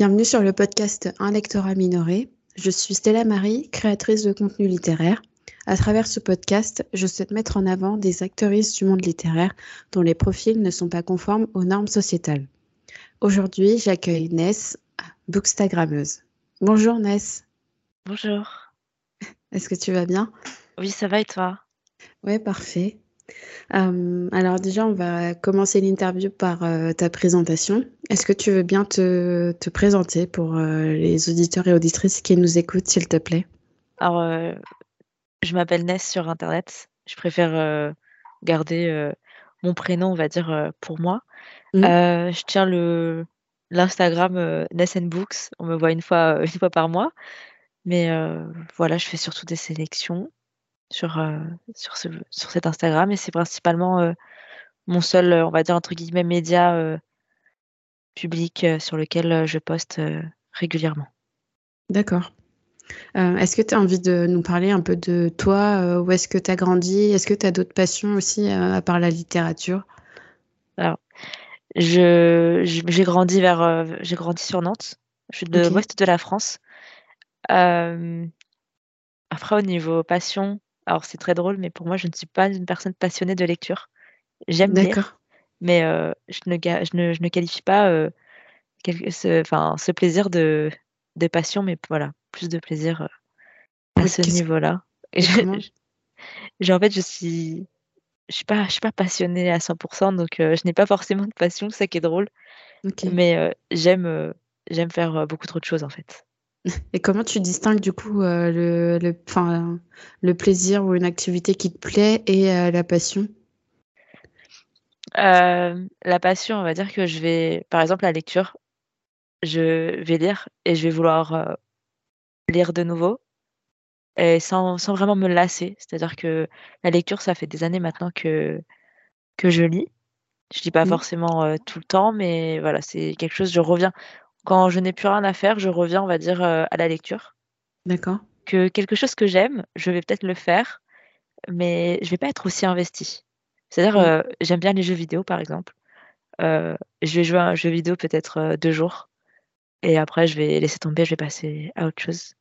Bienvenue sur le podcast Un lectorat minoré. Je suis Stella Marie, créatrice de contenu littéraire. À travers ce podcast, je souhaite mettre en avant des actrices du monde littéraire dont les profils ne sont pas conformes aux normes sociétales. Aujourd'hui, j'accueille Ness, bookstagrammeuse. Bonjour Ness. Bonjour. Est-ce que tu vas bien? Oui, ça va et toi? Oui, parfait. Euh, alors déjà, on va commencer l'interview par euh, ta présentation. Est-ce que tu veux bien te, te présenter pour euh, les auditeurs et auditrices qui nous écoutent, s'il te plaît? Alors, je m'appelle Ness sur Internet. Je préfère garder mon prénom, on va dire, pour moi. Mmh. je tiens le l'Instagram Ness Books. On me voit une fois, une fois par mois. Mais voilà, je fais surtout des sélections sur, sur, ce, sur cet Instagram et c'est principalement mon seul, on va dire, entre guillemets, média public sur lequel je poste régulièrement. D'accord. est-ce que tu as envie de nous parler un peu de toi Où est-ce que tu as grandi? Est-ce que tu as d'autres passions aussi à part la littérature? Alors, je, j'ai grandi vers, j'ai grandi sur Nantes. Je suis de l'ouest de la France. après, au niveau passion, alors c'est très drôle, mais pour moi, je ne suis pas une personne passionnée de lecture. J'aime lire, mais je, ne, je, ne, qualifie pas ce, enfin, ce plaisir de, de passion, mais voilà, plus de plaisir à ce niveau-là. Et en fait, je suis, je suis pas, je suis pas passionnée à 100%, donc je n'ai pas forcément de passion, c'est ça qui est drôle. Mais j'aime, j'aime faire beaucoup trop de choses en fait. Et comment tu distingues du coup euh, le, le, le plaisir ou une activité qui te plaît et euh, la passion? Euh, La passion, on va dire que je vais, par exemple, la lecture, je vais lire et je vais vouloir lire de nouveau et sans, sans vraiment me lasser. C'est-à-dire que la lecture, ça fait des années maintenant que, que je lis. Je lis pas mmh. forcément tout le temps, mais voilà, c'est quelque chose, je reviens. Quand je n'ai plus rien à faire, je reviens, on va dire, euh, à la lecture. D'accord. Que quelque chose que j'aime, je vais peut-être le faire, mais je vais pas être aussi investie. C'est-à-dire, euh, j'aime bien les jeux vidéo, par exemple. Euh, je vais jouer à un jeu vidéo peut-être deux jours, et après, je vais laisser tomber, je vais passer à autre chose.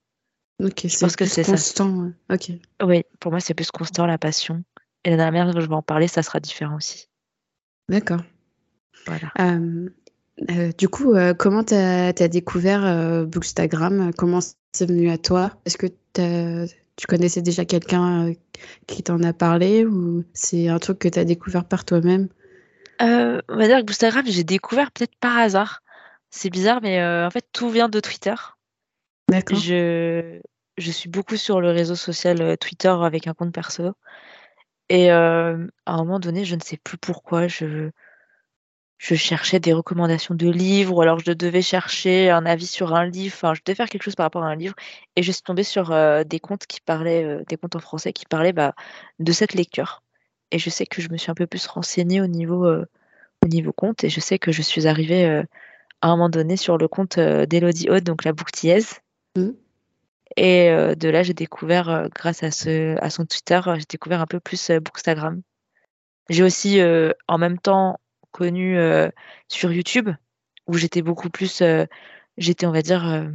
Ok, je pense que c'est constant. Ok. Oui, pour moi, c'est plus constant la passion. Et la dernière fois que je vais en parler, ça sera différent aussi. D'accord. Voilà. Euh, du coup, euh, comment tu as, découvert euh, Bookstagram? Comment c'est venu à toi? Est-ce que tu connaissais déjà quelqu'un qui t'en a parlé ou c'est un truc que tu as découvert par toi-même? On va dire que Bookstagram, j'ai découvert peut-être par hasard. C'est bizarre, mais en fait, tout vient de Twitter. D'accord. Je, je suis beaucoup sur le réseau social Twitter avec un compte perso. Et à un moment donné, je ne sais plus pourquoi, je je cherchais des recommandations de livres ou alors je devais chercher un avis sur un livre, enfin je devais faire quelque chose par rapport à un livre et je suis tombée sur euh, des comptes qui parlaient, euh, des comptes en français qui parlaient bah, de cette lecture. Et je sais que je me suis un peu plus renseignée au niveau, euh, au niveau compte et je sais que je suis arrivée à un moment donné sur le compte d'Elodie Haute, donc la bouquetillaise. Mmh. Et de là, j'ai découvert, grâce à, ce, à son Twitter, j'ai découvert un peu plus Bookstagram. J'ai aussi, en même temps, connu sur YouTube, où j'étais beaucoup plus, j'étais, on va dire,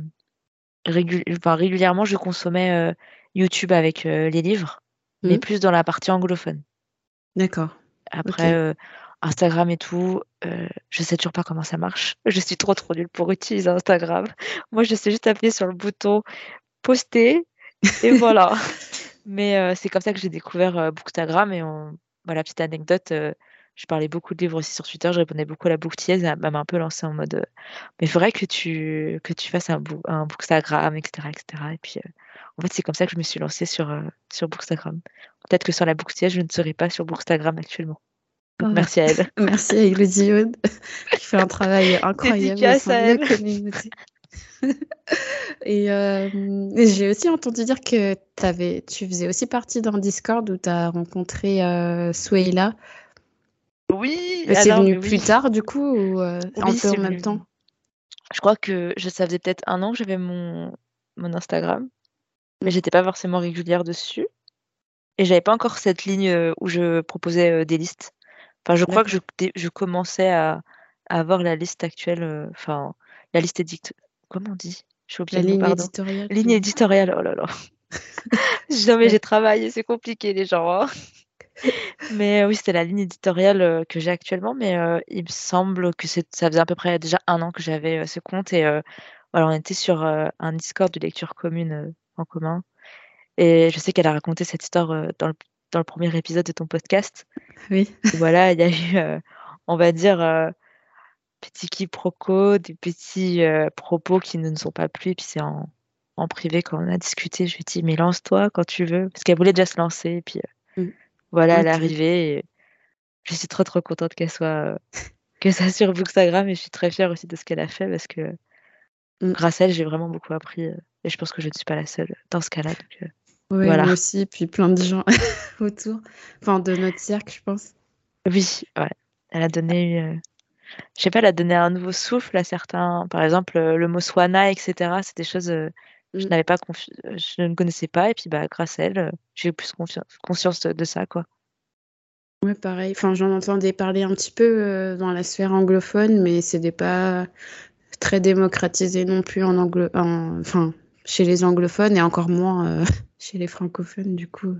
régulièrement, je consommais YouTube avec les livres, mais mmh. plus dans la partie anglophone. D'accord. Après, Instagram et tout, je sais toujours pas comment ça marche. Je suis trop trop nulle pour utiliser Instagram. Moi, je sais juste appuyer sur le bouton poster et voilà. Mais c'est comme ça que j'ai découvert Bookstagram et on... voilà, petite anecdote je parlais beaucoup de livres aussi sur Twitter, je répondais beaucoup à la bouquetière, elle m'a un peu lancé en mode mais il faudrait que tu, que tu fasses un, un bookstagram, etc., etc. Et puis en fait, c'est comme ça que je me suis lancée sur, sur Bookstagram. Peut-être que sans la bouquetière, je ne serais pas sur Bookstagram actuellement. Donc, merci à elle. merci à Elodie qui fait un travail incroyable elle. communauté. et, j'ai aussi entendu dire que avais, tu faisais aussi partie d'un Discord où tu as rencontré euh. Oui, c'est venu plus tard du coup ou euh, un peu en même temps? Je crois que je, ça faisait peut-être un an que j'avais mon, mon Instagram, mais j'étais pas forcément régulière dessus. Et j'avais pas encore cette ligne euh, où je proposais euh, des listes. Enfin, je crois que je, je commençais à, avoir la liste actuelle, enfin, la liste comment on dit? Je suis La ligne éditoriale. Ligne éditoriale, oh là là. Jamais j'ai travaillé, c'est compliqué les gens. Hein. Mais oui, c'était la ligne éditoriale que j'ai actuellement, mais il me semble que ça faisait à peu près déjà un an que j'avais ce compte et voilà, on était sur un Discord de lecture commune en commun. Et je sais qu'elle a raconté cette histoire dans le, dans, le, premier épisode de ton podcast. Oui. voilà, il y a eu, on va dire, petit quiproquo, des petits propos qui ne nous sont pas plu. Et puis c'est en, en, privé quand on a discuté, je lui ai dit, mais lance-toi quand tu veux. Parce qu'elle voulait déjà se lancer. Et puis. Voilà, elle est arrivée. Et je suis trop, trop contente qu'elle soit. que ça sur Bookstagram. Et je suis très fière aussi de ce qu'elle a fait parce que grâce à elle, j'ai vraiment beaucoup appris. Et je pense que je ne suis pas la seule dans ce cas-là. Euh, oui, voilà. moi aussi, puis plein de gens autour, enfin de notre cercle, je pense. Oui, ouais. Elle a donné, euh, je sais pas, elle a donné un nouveau souffle à certains. Par exemple, euh, le mot swana, etc. C'est des choses je n'avais pas, je ne connaissais pas, et puis bah grâce à elle, j'ai eu plus conscience de ça, quoi. Ouais, pareil. Enfin, j'en entendais parler un petit peu dans la sphère anglophone, mais c'était pas très démocratisé non plus en enfin chez les anglophones et encore moins euh, chez les francophones, du coup.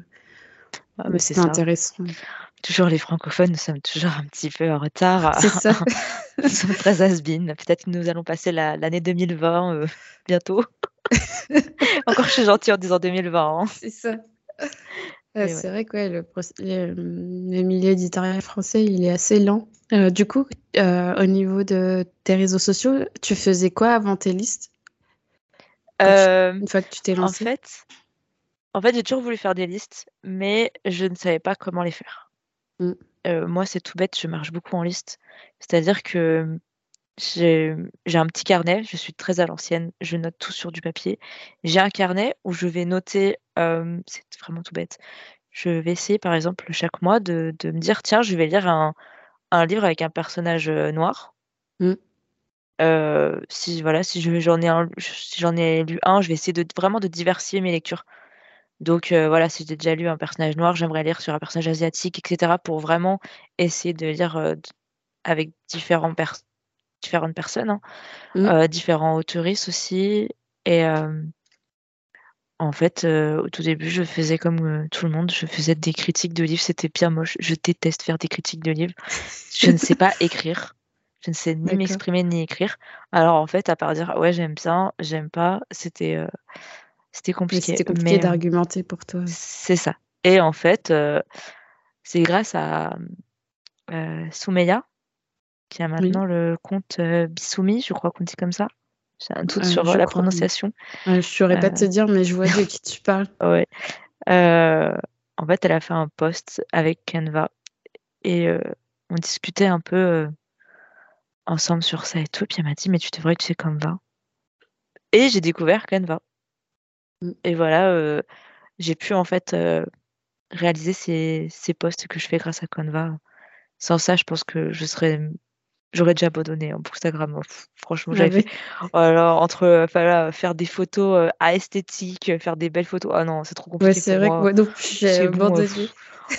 Ah, c'est intéressant. Toujours les francophones, nous sommes toujours un petit peu en retard. C'est ça. nous sommes très has Peut-être que nous allons passer l'année 2020 euh, bientôt. encore, je suis gentille en disant 2020. Hein. C'est ça. c'est vrai que le, le, milieu éditorial français, il est assez lent. Euh, du coup, au niveau de tes réseaux sociaux, tu faisais quoi avant tes listes? Euh, une fois que tu t'es lancé En fait, en fait j'ai toujours voulu faire des listes, mais je ne savais pas comment les faire. Mm. Euh, moi, c'est tout bête, je marche beaucoup en liste. C'est-à-dire que j'ai un petit carnet, je suis très à l'ancienne, je note tout sur du papier. J'ai un carnet où je vais noter, euh, c'est vraiment tout bête. Je vais essayer, par exemple, chaque mois de, de me dire, tiens, je vais lire un, un livre avec un personnage noir. Mm si voilà, si j'en ai si ai lu un, je vais essayer de vraiment de diversifier mes lectures. Donc voilà, si j'ai déjà lu un personnage noir, j'aimerais lire sur un personnage asiatique etc. pour vraiment essayer de lire, avec différents différentes personnes, hein. mmh. différents autoristes aussi et en fait, au tout début, je faisais comme, tout le monde, je faisais des critiques de livres, c'était bien moche. Je déteste faire des critiques de livres. Je ne sais pas écrire. Je ne sais ni m'exprimer ni écrire. Alors en fait, à part dire ouais j'aime bien, j'aime pas, c'était euh, c'était compliqué. C'était compliqué d'argumenter pour toi. C'est ça. Et en fait, euh, c'est grâce à euh, Soumeya qui a maintenant le compte Bissoumi, je crois qu'on dit comme ça. J'ai un doute sur la prononciation. je ne saurais pas te dire, mais je vois de qui tu parles. Ouais. en fait, elle a fait un post avec Canva et on discutait un peu ensemble sur ça et tout. Puis elle m'a dit, mais tu devrais utiliser Canva. Et j'ai découvert Canva. Et voilà, euh, j'ai pu en fait euh, réaliser ces, ces posts que je fais grâce à Canva. Sans ça, je pense que je serais j'aurais déjà abandonné en Instagram. Franchement, ah j'avais fait. Alors, entre euh, faire des photos à esthétique, faire des belles photos. Ah non, c'est trop compliqué. Ouais, c'est vrai que moi j'ai abandonné.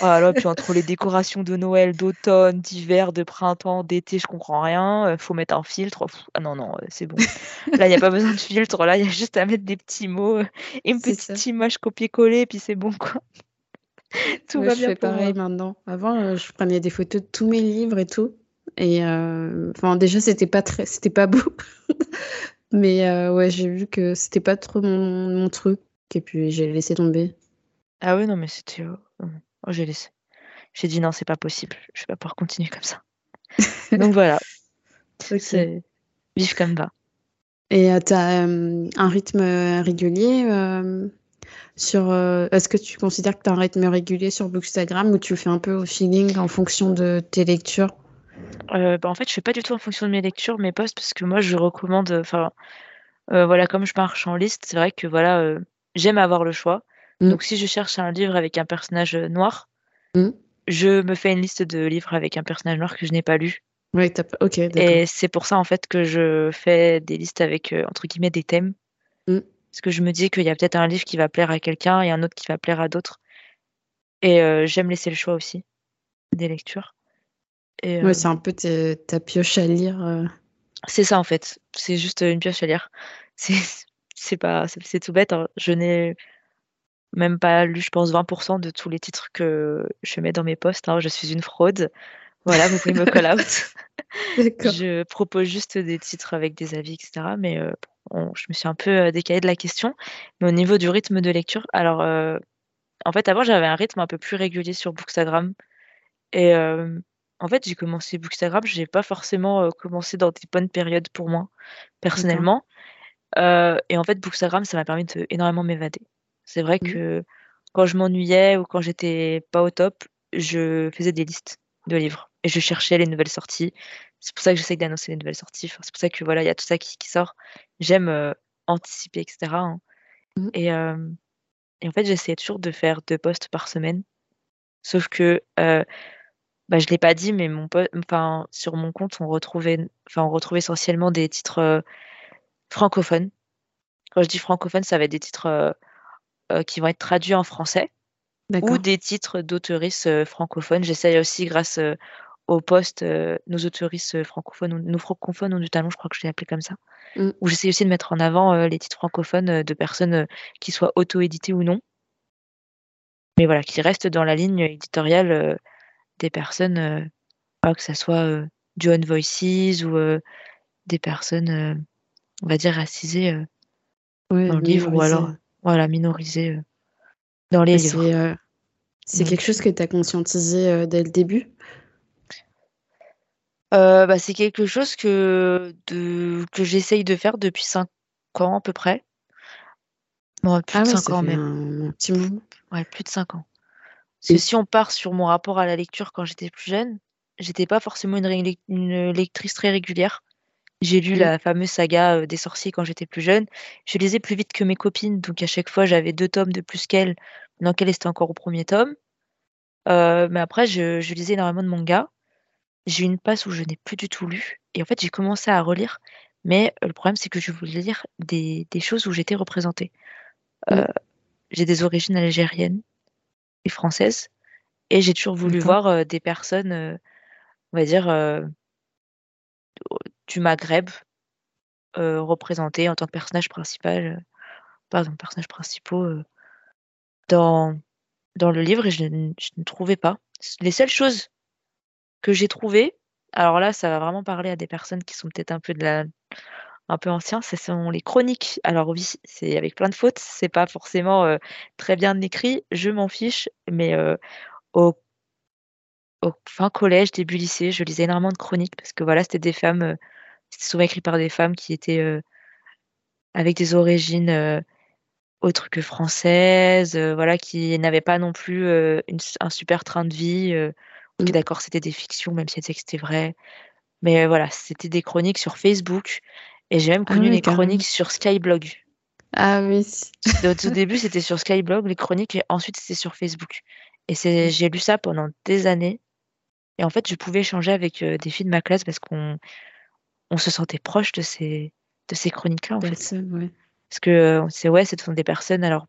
Voilà, puis entre les décorations de Noël, d'automne, d'hiver, de printemps, d'été, je comprends rien. Euh, faut mettre un filtre. ah non, non, euh, c'est bon. Là, il n'y a pas besoin de filtre. Là, il y a juste à mettre des petits mots et une petite image copier-coller, puis c'est bon, quoi. tout va je bien. fais pareil maintenant. Avant, euh, je prenais des photos de tous mes livres et tout. Et enfin, déjà, c'était pas très, c'était pas beau. Mais ouais, j'ai vu que c'était pas trop mon, mon, truc. Et puis, j'ai laissé tomber. Ah ouais, non, mais c'était. Oh, j'ai laissé. J'ai dit non, c'est pas possible. Je vais pas pouvoir continuer comme ça. Donc voilà. C'est vivre comme va. Et euh, tu as euh, un rythme régulier euh, sur. Est-ce que tu considères que tu as un rythme régulier sur Bookstagram ou tu le fais un peu au feeling en fonction de tes lectures? Bah, En fait, je fais pas du tout en fonction de mes lectures, mes posts, parce que moi, je recommande. Enfin, voilà, comme je marche en liste, c'est vrai que voilà, j'aime avoir le choix. Mmh. Donc, si je cherche un livre avec un personnage noir, mmh. je me fais une liste de livres avec un personnage noir que je n'ai pas lu. Oui, ok. Et c'est pour ça en fait que je fais des listes avec euh, entre guillemets des thèmes. Mmh. Parce que je me dis qu'il y a peut-être un livre qui va plaire à quelqu'un et un autre qui va plaire à d'autres. Et euh, j'aime laisser le choix aussi des lectures. Euh, c'est un peu ta pioche à lire. C'est ça en fait, c'est juste une pioche à lire. C'est c'est pas c'est tout bête, hein. Je n'ai même pas lu, je pense, 20% de tous les titres que je mets dans mes posts, hein. Je suis une fraude. Voilà, vous pouvez me call out. Je propose juste des titres avec des avis, etc. Mais euh, je me suis un peu euh, décalée de la question. Mais au niveau du rythme de lecture, alors euh, en fait, avant, j'avais un rythme un peu plus régulier sur Bookstagram. Et en fait, j'ai commencé Bookstagram, j'ai pas forcément commencé dans des bonnes périodes pour moi, personnellement. et en fait, Bookstagram, ça m'a permis de énormément m'évader. C'est vrai mmh. que quand je m'ennuyais ou quand j'étais pas au top, je faisais des listes de livres et je cherchais les nouvelles sorties. C'est pour ça que j'essaie d'annoncer les nouvelles sorties. c'est pour ça que voilà, il y a tout ça qui, sort. J'aime euh, anticiper, etc. Hein. Mmh. Et, et, en fait, j'essayais toujours de faire deux posts par semaine. Sauf que euh, bah, je l'ai pas dit, mais mon enfin, sur mon compte, on retrouvait, enfin, on retrouvait essentiellement des titres francophones. Quand je dis francophone, ça va être des titres qui vont être traduits en français ou des titres d'auteuristes francophones. J'essaye aussi, grâce au poste, nos autoristes francophones, nos francophones ont du talent, je crois que je l'ai appelé comme ça. Mmh. Où j'essaie aussi de mettre en avant les titres francophones de personnes qui soient auto-éditées ou non. Mais voilà, qui restent dans la ligne éditoriale des personnes, que ce soit du On Voices ou des personnes, on va dire, racisées dans le livre ou alors voilà, minorisées dans les livres. C'est quelque chose que tu as conscientisé dès le début? Euh, bah, c'est quelque chose que de que j'essaye de faire depuis 5 ans à peu près. Bon, plus ah de 5 ans même. un petit moment. Ouais, plus de 5 ans. Parce si on part sur mon rapport à la lecture quand j'étais plus jeune, j'étais pas forcément une lectrice très régulière. J'ai lu la fameuse saga, des sorciers quand j'étais plus jeune. Je lisais plus vite que mes copines, donc à chaque fois j'avais deux tomes de plus qu'elles, pendant qu'elle était encore au premier tome. Euh, mais après je je lisais énormément de mangas j'ai eu une passe où je n'ai plus du tout lu et en fait, j'ai commencé à relire, mais le problème, c'est que je voulais lire des des choses où j'étais représentée. Mmh. j'ai des origines algériennes et françaises et j'ai toujours voulu voir, des personnes, on va dire, du Maghreb, représentées en tant que personnage principal, pardon, personnages principaux, dans dans le livre et je ne trouvais pas. Les seules choses que j'ai trouvé, alors là, ça va vraiment parler à des personnes qui sont peut-être un peu de la un peu anciens, ce sont les chroniques. Alors oui, c'est avec plein de fautes, c'est pas forcément, très bien écrit, je m'en fiche, mais au au fin collège, début lycée, je lisais énormément de chroniques parce que voilà, c'était des femmes, c'était souvent écrit par des femmes qui étaient, avec des origines, autres que françaises, voilà, qui n'avaient pas non plus, une un super train de vie, mmh. d'accord, c'était des fictions, même si c'était vrai. Mais voilà, c'était des chroniques sur Facebook et j'ai même ah connu les chroniques sur Skyblog. Ah oui. Au tout début, c'était sur Skyblog, les chroniques, et ensuite c'était sur Facebook. Et mmh. j'ai lu ça pendant des années. Et en fait, je pouvais échanger avec des filles de ma classe parce qu'on on se sentait proche de ces, de ces chroniques-là, en fait. Parce que c'est ouais, ce sont des personnes. Alors,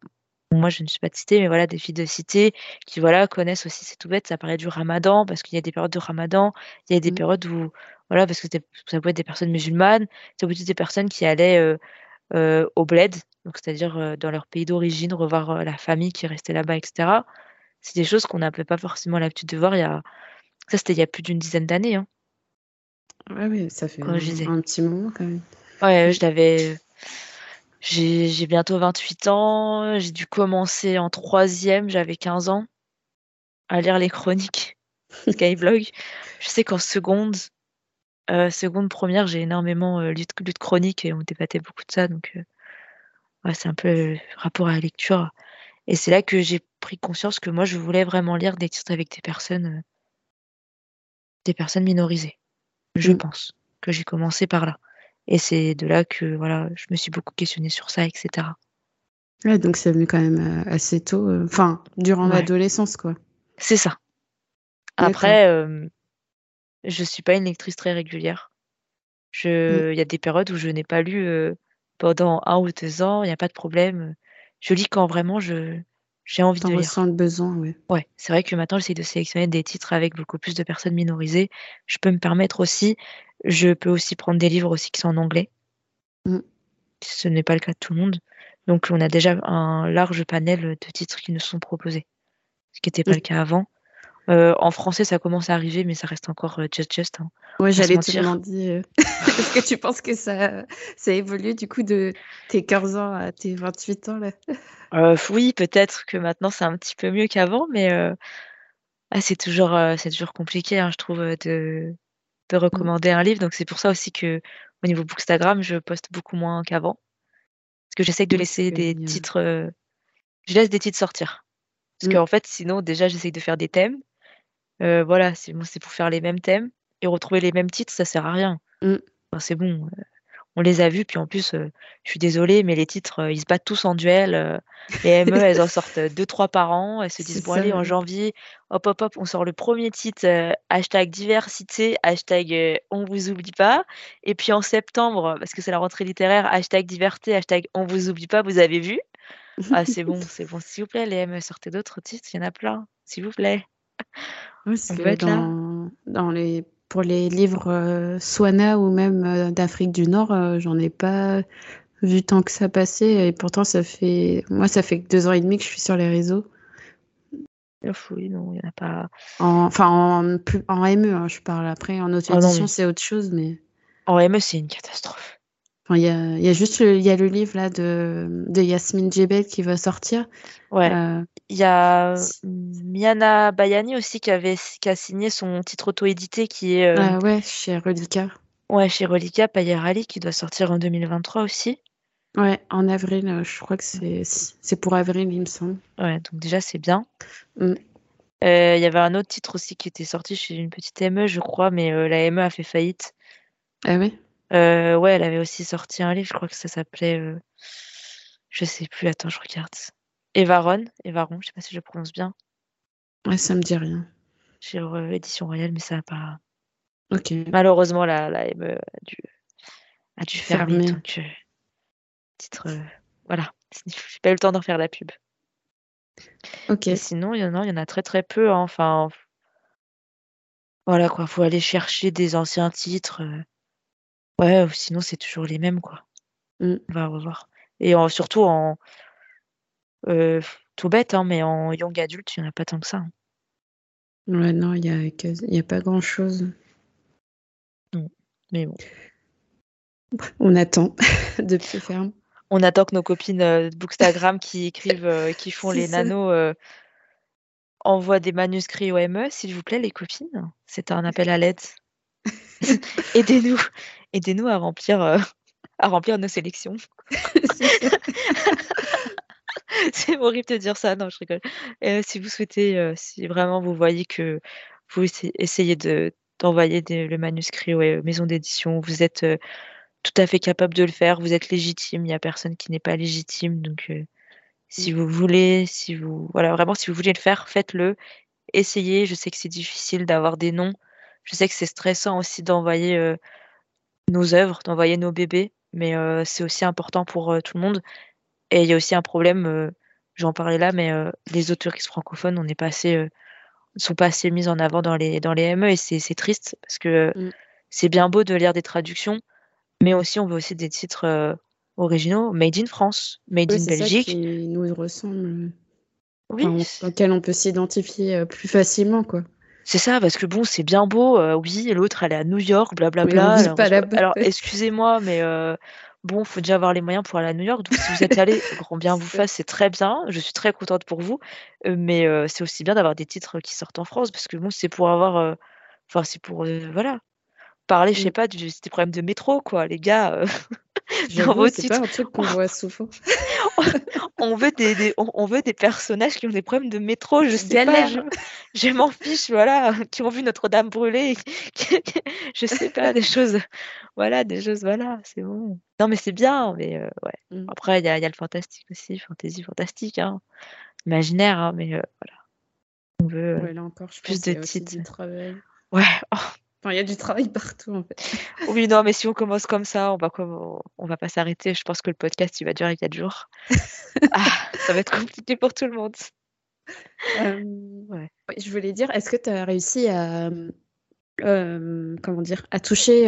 moi je ne suis pas de cité, mais voilà, des filles de cité qui voilà, connaissent aussi, c'est tout bête, ça paraît du ramadan, parce qu'il y a des périodes de ramadan, il y a des mmh. périodes où, voilà, parce que ça peut être des personnes musulmanes, ça peut être des personnes qui allaient au bled, donc c'est-à-dire dans leur pays d'origine, revoir la famille qui restait là-bas, etc. C'est des choses qu'on n'avait pas forcément l'habitude de voir il y a. Ça, c'était il y a plus d'une dizaine d'années. Hein. Ouais, oui, ça fait un, un, petit moment quand même. Ouais, je l'avais j'ai bientôt 28 ans, j'ai dû commencer en troisième, j'avais 15 ans, à lire les chroniques Skyblog. Je sais qu'en seconde, euh, seconde, première, j'ai énormément euh, lu, de, chroniques et on débattait beaucoup de ça, donc euh, ouais, c'est un peu le rapport à la lecture. Et c'est là que j'ai pris conscience que moi, je voulais vraiment lire des titres avec des personnes, des personnes minorisées. Je mmh. pense que j'ai commencé par là. Et c'est de là que voilà, je me suis beaucoup questionnée sur ça, etc. Ouais, donc c'est venu quand même euh, assez tôt, euh, enfin, durant l'adolescence, quoi. C'est ça. Après, euh, je suis pas une lectrice très régulière. Je, mm. il y a des périodes où je n'ai pas lu pendant un ou deux ans, il n'y a pas de problème. Je lis quand vraiment je, j'ai envie de lire. le besoin, oui. Ouais, c'est vrai que maintenant j'essaie de sélectionner des titres avec beaucoup plus de personnes minorisées. Je peux me permettre aussi Je peux aussi prendre des livres aussi qui sont en anglais. Mm. Ce n'est pas le cas de tout le monde. Donc on a déjà un large panel de titres qui nous sont proposés, ce qui n'était pas Mm. le cas avant. Euh, en français, ça commence à arriver, mais ça reste encore euh, just just. hein. Ouais, j'allais te demander, est-ce que tu penses que ça, ça évolue du coup de tes 15 ans à tes 28 ans là? Euh, oui, peut-être que maintenant c'est un petit peu mieux qu'avant, mais euh, ah, c'est toujours, c'est toujours compliqué, hein, je trouve, de, de recommander un livre. Donc c'est pour ça aussi que au niveau Bookstagram, je poste beaucoup moins qu'avant. Parce que j'essaye de laisser des bien. titres. Je laisse des titres sortir. Parce Mm. qu'en fait, sinon, déjà, j'essaye de faire des thèmes. Euh, voilà, c'est bon, c'est pour faire les mêmes thèmes. Et retrouver les mêmes titres, ça sert à rien. Mm. Enfin, c'est bon. euh, on les a vus, puis en plus, euh, je suis désolée, mais les titres, ils se battent tous en duel. les ME, elles en sortent deux, trois par an. Elles se disent, bon, ça, allez, en janvier, hop, hop, hop, on sort le premier titre, hashtag diversité, hashtag on vous oublie pas. Et puis en septembre, parce que c'est la rentrée littéraire, hashtag diversité, hashtag on vous oublie pas, vous avez vu? Ah, c'est bon, c'est bon, s'il vous plaît, les ME, sortez d'autres titres, il y en a plein, s'il vous plaît. Peut être là. dans, les, pour les livres euh, Swana ou même euh, d'Afrique du Nord, euh, j'en ai pas vu tant que ça passer. Et pourtant, ça fait, moi, ça fait que deux ans et demi que je suis sur les réseaux. Oui, non, il n'y en a pas. En, enfin, en, ME, hein, je parle. Après, en Ah auto-édition, mais- c'est autre chose. Mais En ME, c'est une catastrophe. Enfin, il y a, il y a juste le, y a le livre là de, de Yasmine Djebel qui va sortir. Ouais. Euh, Il y a Miana Bayani aussi qui avait qui a signé son titre auto-édité qui est euh, ah ouais, chez Relica. ouais, chez Relica Payer Ali qui doit sortir en 2023 aussi. Ouais, en avril, euh, je crois que c'est pour avril, il me semble. Ouais, donc déjà c'est bien. Mm. Euh, Il y avait un autre titre aussi qui était sorti chez une petite ME, je crois, mais la ME a fait faillite. Ah ouais? Euh, ouais, elle avait aussi sorti un livre, je crois que ça s'appelait euh, je sais plus, attends, je regarde. Evaron, Evaron, je sais pas si je le prononce bien, Ouais, ça me dit rien. chez euh, Édition Royale, mais ça a pas. Ok. Malheureusement, la, la ME a dû, a dû fermer. Fermer. Donc, euh, titre. voilà. J'ai pas eu le temps d'en faire la pub. Ok. Et sinon, il y en a, il y en a très très peu. hein. Enfin. Voilà quoi, faut aller chercher des anciens titres. Ouais, ou sinon c'est toujours les mêmes quoi. Mm. On va revoir. Et en- surtout en. euh, tout bête, hein, mais en young adulte, il n'y en a pas tant que ça. hein. Ouais, non, il y a, quasi- il y a pas grand-chose. Mais bon. On attend de pied ferme. On attend que nos copines euh, de Bookstagram qui écrivent, euh, qui font les ça. nanos, euh, envoient des manuscrits au ME, s'il vous plaît, les copines. C'est un appel à l'aide. Aidez-nous, aidez-nous à remplir, euh, à remplir nos sélections. C'est horrible de dire ça, non, je rigole. Euh, si vous souhaitez, euh, si vraiment vous voyez que vous essa- essayez de d'envoyer des- le manuscrit aux maisons d'édition, vous êtes tout à fait capable de le faire, vous êtes légitime, il n'y a personne qui n'est pas légitime, donc si vous voulez, si vous, voilà, vraiment, si vous voulez le faire, faites-le, essayez. Je sais que c'est difficile d'avoir des noms, je sais que c'est stressant aussi d'envoyer euh, nos œuvres, d'envoyer nos bébés, mais euh, c'est aussi important pour euh, tout le monde. Et il y a aussi un problème, j'en parlais là, mais les autoristes francophones, on n'est pas assez, ne sont pas assez mis en avant dans les, dans les ME et c'est triste parce que Mm. c'est bien beau de lire des traductions, mais aussi on veut aussi des titres originaux, made in France, made in c'est ça Belgique. qui nous ressemble. Oui, Enfin, on- auquel on peut s'identifier plus facilement, quoi. C'est ça, parce que bon, c'est bien beau, euh, oui, l'autre elle est à New York, blablabla. Alors, excusez-moi, mais euh, bon, faut déjà avoir les moyens pour aller à New York. Donc, si vous êtes allé, grand bien vous fasse, c'est très bien. Je suis très contente pour vous. Euh, mais euh, c'est aussi bien d'avoir des titres qui sortent en France, parce que bon, c'est pour avoir, enfin, c'est pour, voilà, parler, je sais Mm. pas, du, des problèmes de métro, quoi, les gars. euh, dans vos c'est pas un truc qu'on voit souvent. on veut des, des- on, veut des personnages qui ont des problèmes de métro, je sais pas, Galère. je, je m'en fiche, voilà, qui ont vu Notre-Dame brûler, je sais pas, des choses, voilà, des choses, voilà, c'est bon. Non, mais c'est bien, mais euh, ouais. Mm. Après, il y a, il y a le fantastique aussi, fantasy fantastique, hein, imaginaire, hein, mais euh, voilà. On veut euh, Ouais, là encore, je plus pense de titres. Ouais, oh, Enfin, il y a du travail partout, en fait. oui, non, mais si on commence comme ça, on va, on va pas s'arrêter. Je pense que le podcast, il va durer 4 jours. Ah, ça va être compliqué pour tout le monde. Euh, Ouais. je voulais dire, est-ce que tu as réussi à, comment dire, a touché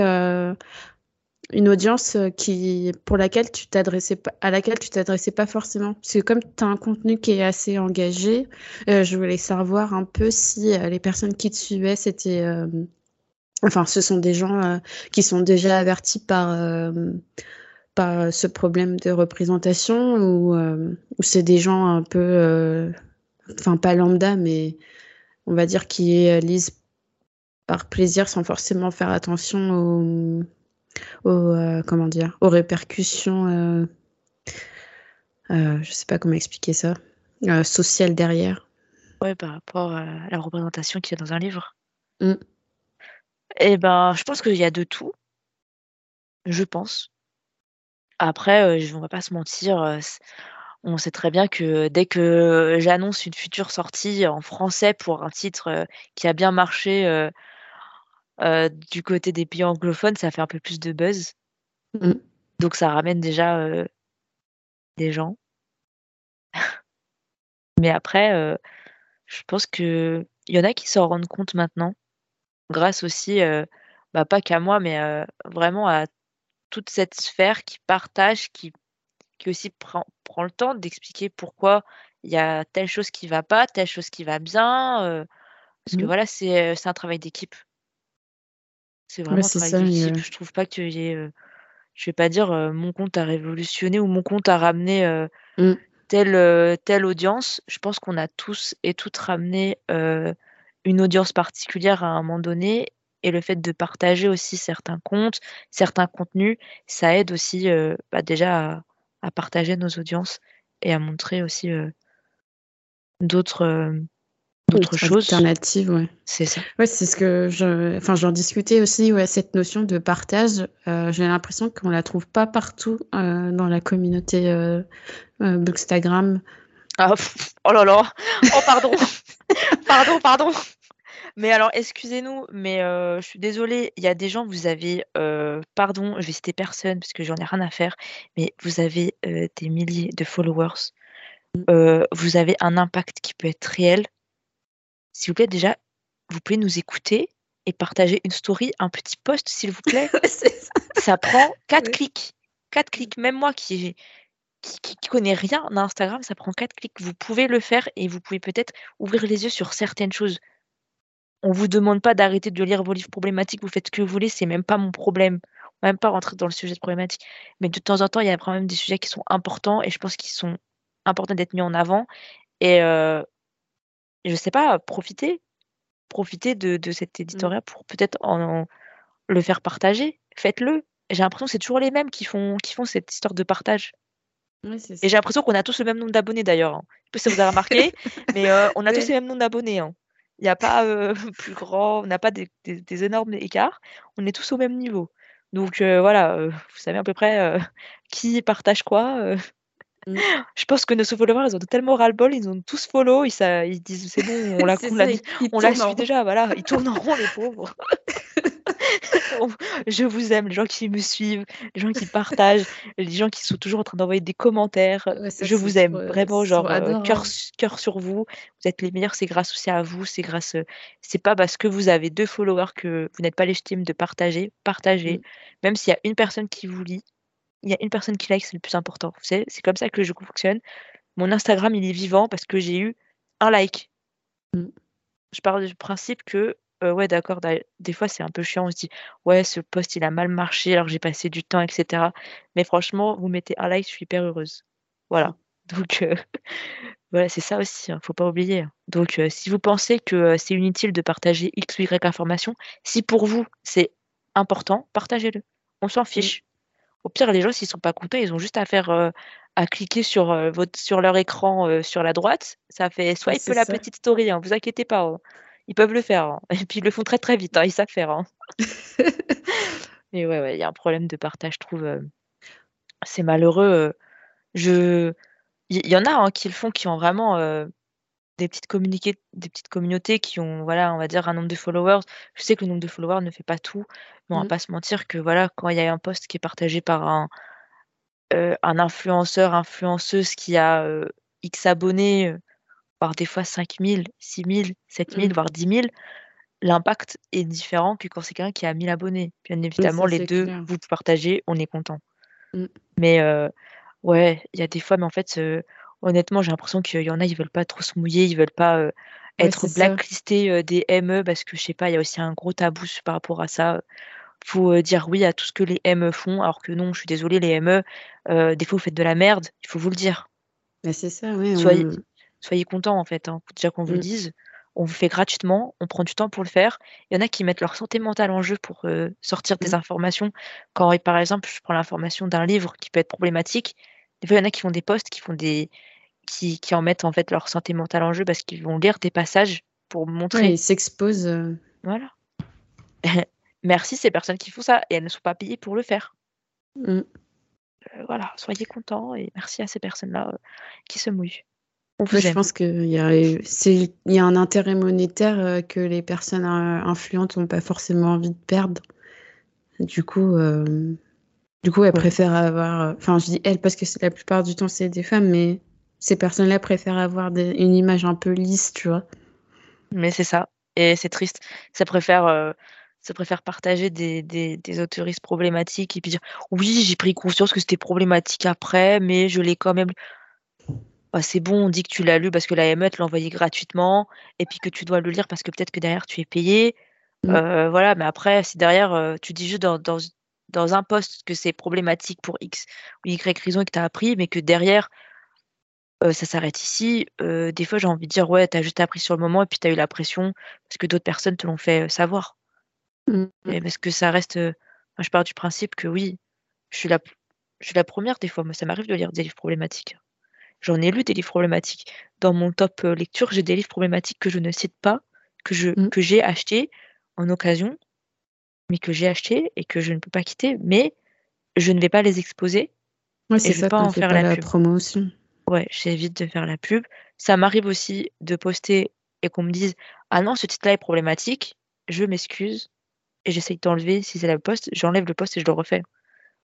une audience euh, qui, pour laquelle tu t'adressais pas, à laquelle tu t'adressais pas forcément? Parce que comme tu as un contenu qui est assez engagé, euh, je voulais savoir un peu si euh, les personnes qui te suivaient, c'était, enfin, ce sont des gens qui sont déjà avertis par, par ce problème de représentation ou, ou c'est des gens un peu, enfin, pas lambda, mais on va dire qui lisent par plaisir sans forcément faire attention aux aux, euh, comment dire, aux répercussions, euh, euh, je sais pas comment expliquer ça, sociales derrière. Ouais, par rapport à la représentation qu'il y a dans un livre. Mm. Eh ben, je pense qu'il y a de tout. Je pense. Après, on va pas se mentir, on sait très bien que dès que j'annonce une future sortie en français pour un titre qui a bien marché euh, du côté des pays anglophones, ça fait un peu plus de buzz. Mm. Donc ça ramène déjà euh, des gens. Mais après, euh, je pense qu'il y en a qui s'en rendent compte maintenant, grâce aussi, bah, pas qu'à moi, mais vraiment à toute cette sphère qui partage, qui, qui aussi prend, prend le temps d'expliquer pourquoi il y a telle chose qui va pas, telle chose qui va bien. parce que mm. voilà, c'est un travail d'équipe. C'est vraiment ça, Je trouve pas qu'il y ait, je vais pas dire, mon compte a révolutionné ou mon compte a ramené, mmh. telle, telle audience. Je pense qu'on a tous et toutes ramené, une audience particulière à un moment donné et le fait de partager aussi certains comptes, certains contenus, ça aide aussi, bah, déjà à partager nos audiences et à montrer aussi, d'autres, d'autres choses. Alternatives, ouais. C'est ça. Ouais, c'est ce que je. Enfin, j'en discutais aussi, ouais, cette notion de partage. Euh, j'ai l'impression qu'on la trouve pas partout euh, dans la communauté euh, euh Bookstagram. Ah, oh là là Oh, pardon Pardon, pardon mais alors, excusez-nous, mais je suis désolée, il y a des gens, vous avez, pardon, je vais citer personne parce que j'en ai rien à faire, mais vous avez des milliers de followers. Vous avez un impact qui peut être réel s'il vous plaît, déjà, vous pouvez nous écouter et partager une story, un petit post, s'il vous plaît. ça. prend quatre clics. Quatre clics. Même moi qui, qui, connais rien d'Instagram, ça prend quatre clics. Vous pouvez le faire et vous pouvez peut-être ouvrir les yeux sur certaines choses. On vous demande pas d'arrêter de lire vos livres problématiques, vous faites ce que vous voulez, c'est même pas mon problème. On va même pas rentrer dans le sujet de problématique. Mais de temps en temps, il y a quand même des sujets qui sont importants et je pense qu'ils sont importants d'être mis en avant. Et euh, je sais pas, profiter, profiter de, de cet mmh. éditorial pour peut-être en, le faire partager. Faites-le. J'ai l'impression que c'est toujours les mêmes qui font, qui font cette histoire de partage. Et j'ai l'impression qu'on a tous le même nombre d'abonnés d'ailleurs. Hein. Je sais pas si vous avez remarqué, mais euh, on a tous le même nombre d'abonnés. Hein. Il n'y a pas euh, plus grand, on n'a pas des, des, énormes écarts. On est tous au même niveau. Donc euh, voilà, vous savez à peu près qui partage quoi. Mmh. Je pense que nos followers, ils ont tellement ras-le-bol, ils ont tous follow, ils, ça, ils disent c'est bon, on la, on la, suit déjà, voilà, ils tournent en rond les pauvres. Je vous aime, les gens qui me suivent, les gens qui partagent, les gens qui sont toujours en train d'envoyer des commentaires. je vous aime, vraiment, genre, euh, cœur, cœur sur vous. Vous êtes les meilleurs, c'est grâce aussi à vous, c'est grâce. C'est pas parce que vous avez deux followers que vous n'êtes pas légitime de partager. Partagez. Mmh. Même s'il y a une personne qui vous lit, il y a une personne qui like, c'est le plus important. C'est comme ça que je fonctionne. Mon Instagram, il est vivant parce que j'ai eu un like. Mmh. Je parle du principe que, euh, ouais, d'accord, des fois c'est un peu chiant. On se dit, ouais, ce post il a mal marché alors j'ai passé du temps, etc. Mais franchement, vous mettez un like, je suis hyper heureuse. Voilà. Donc, euh, voilà, c'est ça aussi, hein, faut pas oublier. Hein. Donc, euh, si vous pensez que c'est inutile de partager X ou Y information, si pour vous c'est important, partagez-le. On s'en fiche. Au pire, les gens, s'ils sont pas contents, ils ont juste à faire à cliquer sur, euh, votre, sur leur écran euh, sur la droite. Ça fait swipe la petite story, hein, vous inquiétez pas. Hein. Ils peuvent le faire. Hein. Et puis ils le font très très vite, ils savent faire. Mais ouais, ouais, il y a un problème de partage, je trouve. c'est malheureux. je... Il y, en a qui le font, qui ont vraiment des petites, des petites communautés qui ont, voilà, on va dire, un nombre de followers. Je sais que le nombre de followers ne fait pas tout, mais on va mmh. pas se mentir que voilà, quand il y a un post qui est partagé par un, euh, un influenceur, influenceuse qui a euh, X abonnés, euh, voire des fois 5000, 6000, 7000, voire 10 000, l'impact est différent que quand c'est quelqu'un qui a 1000 abonnés. Bien évidemment, ça, les deux, clair. vous partagez, on est content. Mmh. Mais euh, ouais, il y a des fois, mais en fait, euh, honnêtement, j'ai l'impression qu'il y en a, ils veulent pas trop se mouiller, ils veulent pas euh, être blacklistés des ME parce que je sais pas, il y a aussi un gros tabou par rapport à ça. Faut dire oui à tout ce que les ME font, alors que non, je suis désolée, les ME, des fois vous faites de la merde, il faut vous le dire. C'est ça, ouais. Soyez, on- soyez contents en fait, hein. Déjà qu'on vous le Mm. dise. On vous fait gratuitement, on prend du temps pour le faire. Il y en a qui mettent leur santé mentale en jeu pour euh, sortir des Mm. informations. Quand, par exemple, je prends l'information d'un livre qui peut être problématique, des fois, il y en a qui font des posts, qui font des, qui, qui en mettent en fait leur santé mentale en jeu parce qu'ils vont lire des passages pour Ouais, montrer. ils s'exposent. euh, Voilà. Merci ces personnes qui font ça et elles ne sont pas payées pour le faire. mm. Euh, voilà, soyez contents et merci à ces personnes-là euh, qui se mouillent. Vous je aime. pense qu'il y a, c'est- il y a un intérêt monétaire euh, que les personnes euh, influentes n'ont pas forcément envie de perdre. Du coup, euh, du coup, elles Ouais. préfèrent avoir. Enfin, je dis elles parce que c'est- la plupart du temps, c'est des femmes, mais ces personnes-là préfèrent avoir des- une image un peu lisse, tu vois. Mais c'est ça. Et c'est triste. Ça préfère, euh, ça préfère partager des, des, des autoristes problématiques et puis dire oui, j'ai pris conscience que c'était problématique après, mais je l'ai quand même. Bah, c'est bon, on dit que tu l'as lu parce que la ME te l'a envoyé gratuitement et puis que tu dois le lire parce que peut-être que derrière tu es payé. Mm. Euh, voilà, mais après, si derrière euh, tu dis juste dans, dans, dans un post que c'est problématique pour X ou Y raison et que tu as appris, mais que derrière euh, ça s'arrête ici. Des fois, j'ai envie de dire, ouais, t'as juste appris sur le moment et puis t'as eu la pression parce que d'autres personnes te l'ont fait savoir. Mm. Et parce que ça reste. moi, je pars du principe que oui, je suis la, je suis la première des fois. Moi, ça m'arrive de lire des livres problématiques. J'en ai lu des livres problématiques. Dans mon top euh, lecture, j'ai des livres problématiques que je ne cite pas, que je Mm. que j'ai acheté en occasion, mais que j'ai acheté et que je ne peux pas quitter. Mais je ne vais pas les exposer. Ouais, c'est je vais ça, pas en faire pas la la pub. promotion. Ouais, j'évite de faire la pub. Ça m'arrive aussi de poster et qu'on me dise Ah non, ce titre-là est problématique, je m'excuse et j'essaye d'enlever si c'est la poste, j'enlève le poste et je le refais.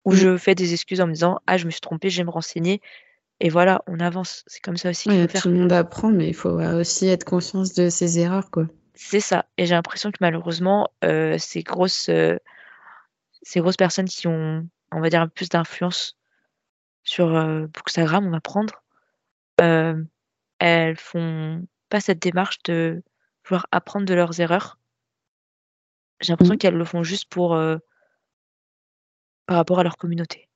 Ou Mm. je fais des excuses en me disant Ah, je me suis trompée, je vais me renseigner. Et voilà, on avance. C'est comme ça aussi qu'il Ouais, faut faire. tout le monde apprend, mais il faut aussi être conscience de ses erreurs, quoi. C'est ça. Et j'ai l'impression que malheureusement, euh, ces grosses, euh, ces grosses personnes qui ont, on va dire, un peu plus d'influence sur euh, Bookstagram, on va prendre, euh, elles font pas cette démarche de vouloir apprendre de leurs erreurs. J'ai l'impression Mm. qu'elles le font juste pour par rapport à leur communauté.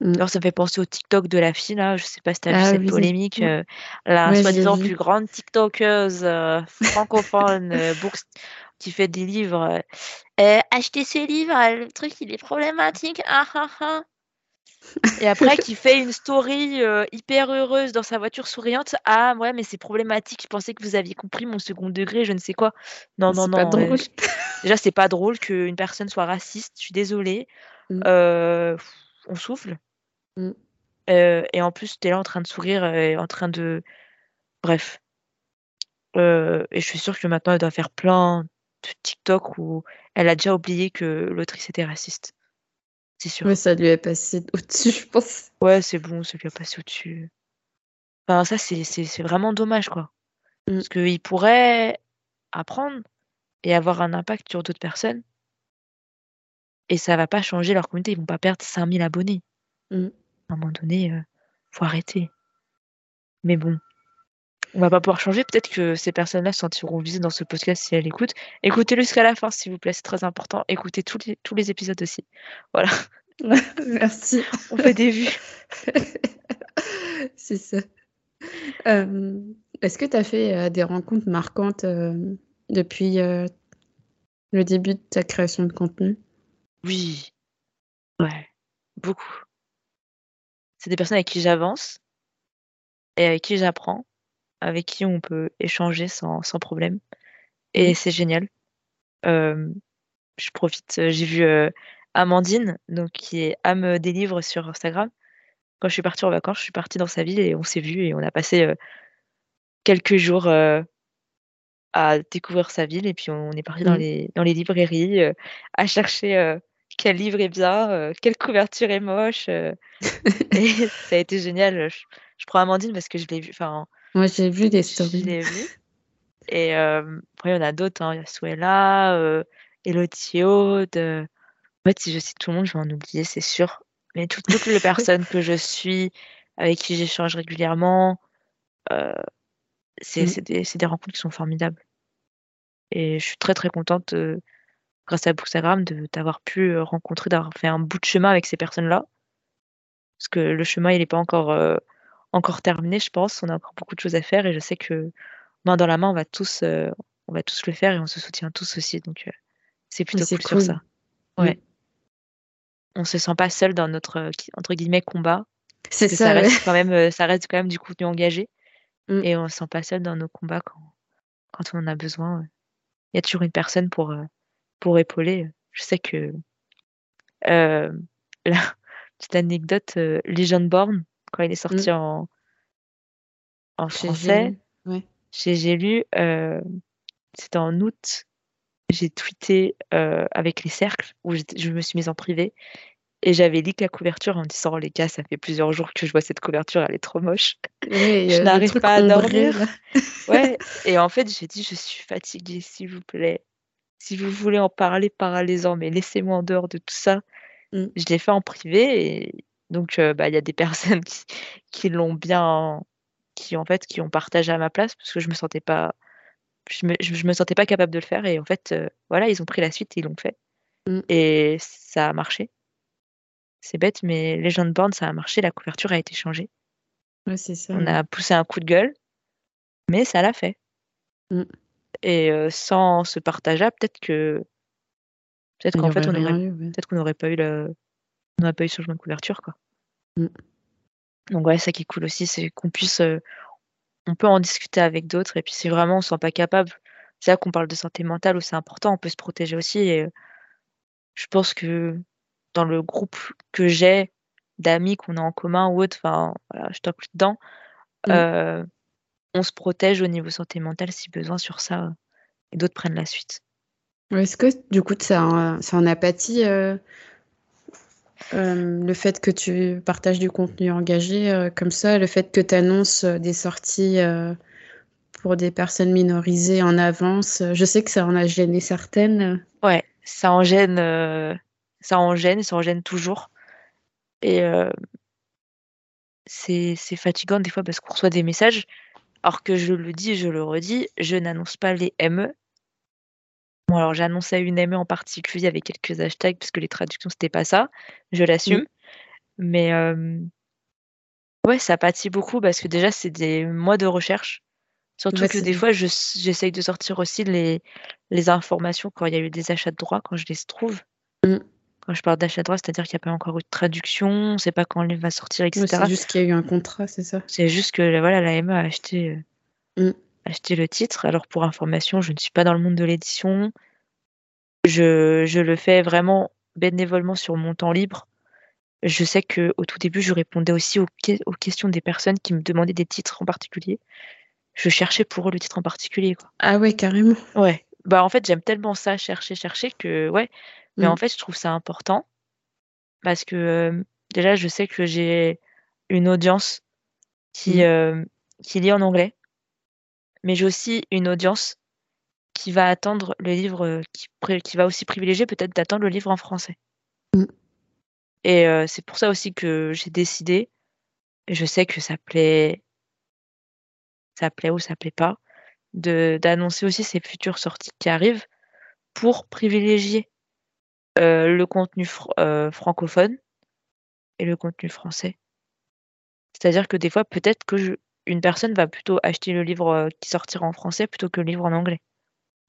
Mm. Alors ça me fait penser au TikTok de la fille là, je sais pas si t'as vu Ah cette oui. polémique, Ouais. euh, la Ouais, soi-disant plus grande TikTokeuse euh, francophone euh, books- qui fait des livres. achetez ce livre, le truc il est problématique, ah ah ah. Et après qui fait une story hyper heureuse dans sa voiture souriante, ah ouais mais c'est problématique, je pensais que vous aviez compris mon second degré, je ne sais quoi. Non non pas non, euh, drôle. déjà c'est pas drôle qu'une personne soit raciste, je suis désolée. Mm. Euh, on souffle. Mm. Euh, et en plus, t'es là en train de sourire, et en train de. Bref. Euh, et je suis sûre que maintenant, elle doit faire plein de TikTok où elle a déjà oublié que l'autrice était raciste. C'est sûr. Ouais, ça lui est passé au-dessus, je pense. Ouais, c'est bon, ça lui a passé au-dessus. Enfin, ça, c'est vraiment dommage, quoi. Mm. Parce qu'il pourrait apprendre et avoir un impact sur d'autres personnes. Et ça va pas changer leur communauté. Ils vont pas perdre 5000 abonnés. Mm. À un moment donné, euh, faut arrêter. Mais bon, on va pas pouvoir changer. Peut-être que ces personnes-là se sentiront visées dans ce podcast si elles écoutent. Écoutez-le jusqu'à la fin, s'il vous plaît, c'est très important. Écoutez tous les, tous les épisodes aussi. Voilà, Merci. on fait des vues. C'est ça. Euh, Est-ce que tu as fait euh, des rencontres marquantes euh, depuis le début de ta création de contenu? Oui, ouais, beaucoup. C'est des personnes avec qui j'avance et avec qui j'apprends, avec qui on peut échanger sans, sans problème. Et c'est génial. Euh, je profite, euh, j'ai vu euh, Amandine, donc qui est Âme des livres sur Instagram. Quand je suis partie en vacances, je suis partie dans sa ville et on s'est vu et on a passé euh, quelques jours à découvrir sa ville et puis on est parti dans Mhm. les, dans les librairies à chercher quel livre est bien, euh, quelle couverture est moche. euh, et ça a été génial. Je, je prends Amandine parce que je l'ai vu, enfin, Moi, j'ai vu des je stories. l'ai vu. Et euh, après, il y en a d'autres. Hein. Il y a Suella, euh, Elodie Aude. En fait, si je cite tout le monde, je vais en oublier, c'est sûr. Mais toutes, toutes les personnes que je suis, avec qui j'échange régulièrement, euh, c'est Mm. des, c'est des rencontres qui sont formidables. Et je suis très très contente, euh, grâce à Bookstagram, de d'avoir pu euh, rencontrer, d'avoir fait un bout de chemin avec ces personnes-là. Parce que le chemin, il n'est pas encore, euh, encore terminé, je pense. On a encore beaucoup de choses à faire et je sais que main dans la main, on va tous, euh, on va tous le faire et on se soutient tous aussi. Donc, euh, c'est plutôt cool, sur ça. Mm. Ouais. On se sent pas seul dans notre, entre guillemets, combat. C'est ça ça, ouais. reste quand même, ça reste quand même du contenu engagé. Mm. Et on se sent pas seul dans nos combats quand, quand on en a besoin. Il y a toujours une personne pour, pour épauler. Je sais que euh, la petite anecdote, euh, Legendborn, quand il est sorti en, en Chez français, Gélu. Ouais. chez J'ai lu, euh, c'était en août, j'ai tweeté euh, avec les cercles où je me suis mise en privé et j'avais leak la couverture en disant les gars, ça fait plusieurs jours que je vois cette couverture, elle est trop moche. Je n'arrive pas à dormir. Ouais, et en fait, j'ai dit je suis fatiguée, s'il vous plaît. Si vous voulez en parler, parlez-en, mais laissez-moi en dehors de tout ça. Mm. Je l'ai fait en privé et donc euh, bah il y a des personnes qui, qui l'ont bien qui en fait qui ont partagé à ma place parce que je me sentais pas je me, je, je me sentais pas capable de le faire et en fait euh, voilà ils ont pris la suite et ils l'ont fait Mm. et ça a marché c'est bête mais Legend Born ça a marché la couverture a été changée Ouais, c'est ça. on a poussé un coup de gueule mais ça l'a fait Mm. Et euh, sans ce partage là peut-être que peut-être qu'en fait on aurait rien eu, ouais. peut-être qu'on n'aurait pas eu le on n'aurait pas eu ce changement de couverture quoi Mm. donc ouais ça qui est cool aussi c'est qu'on puisse euh, on peut en discuter avec d'autres et puis si vraiment on ne se sent pas capable c'est là qu'on parle de santé mentale où c'est important on peut se protéger aussi et euh, je pense que dans le groupe que j'ai d'amis qu'on a en commun ou autre enfin voilà je t'inclus dedans Mm. euh, on se protège au niveau santé mentale si besoin sur ça et d'autres prennent la suite Est-ce que du coup, ça en, ça en a pâti euh, euh, le fait que tu partages du contenu engagé euh, comme ça, le fait que tu annonces des sorties pour des personnes minorisées en avance. Je sais que ça en a gêné certaines. Ouais, ça en gêne, ça en gêne, ça en gêne toujours. Et c'est c'est fatigant des fois parce qu'on reçoit des messages, alors que je le dis et je le redis, je n'annonce pas les ME. Bon, alors annoncé une ME en particulier avec quelques hashtags parce que les traductions c'était pas ça, je l'assume. Mais euh, ouais, ça pâtit beaucoup parce que déjà c'est des mois de recherche. Surtout que des fois, je- j'essaye de sortir aussi les, les informations quand il y a eu des achats de droits, quand je les trouve. Mm. Quand je parle d'achat de droits, c'est-à-dire qu'il n'y a pas encore eu de traduction, on ne sait pas quand le livre va sortir, etc. c'est juste qu'il y a eu un contrat, c'est ça? C'est juste que voilà, la ME a acheté, euh, Mm. acheté le titre. Alors pour information, je ne suis pas dans le monde de l'édition. Je, je le fais vraiment bénévolement sur mon temps libre. Je sais que au tout début, je répondais aussi aux, que- aux questions des personnes qui me demandaient des titres en particulier. Je cherchais pour eux le titre en particulier. Quoi. Ah ouais, carrément. Ouais. Bah en fait, j'aime tellement ça, chercher, chercher, que ouais. Mais Mm. en fait, je trouve ça important parce que euh, déjà, je sais que j'ai une audience qui, Mm. euh, qui lit en anglais, mais j'ai aussi une audience qui va attendre le livre, euh, qui, qui va aussi privilégier peut-être d'attendre le livre en français. Mm. Et euh, c'est pour ça aussi que j'ai décidé, et je sais que ça plaît, ça plaît ou ça plaît pas, d'annoncer aussi ces futures sorties qui arrivent pour privilégier euh, le contenu fr- euh, francophone et le contenu français. C'est-à-dire que des fois, peut-être que je- une personne va plutôt acheter le livre euh, qui sortira en français plutôt que le livre en anglais.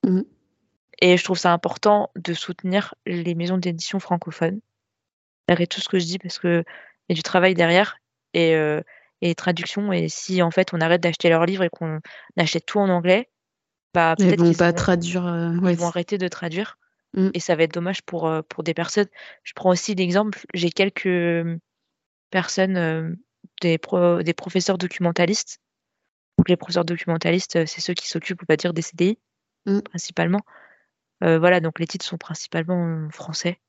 Mhm. Et je trouve ça important de soutenir les maisons d'édition francophones, malgré tout ce que je dis, parce qu'il y a du travail derrière et, euh, et les traductions. Et si en fait on arrête d'acheter leurs livres et qu'on achète tout en anglais, bah peut-être vont qu'ils pas traduire. euh, ils ouais, vont arrêter de traduire. Mm. Et ça va être dommage pour, pour des personnes. Je prends aussi l'exemple, j'ai quelques euh, personnes, euh, des, pro- des professeurs documentalistes. Donc les professeurs documentalistes, c'est ceux qui s'occupent, on va dire, des CDI, Mm. principalement. Euh, voilà, donc les titres sont principalement français.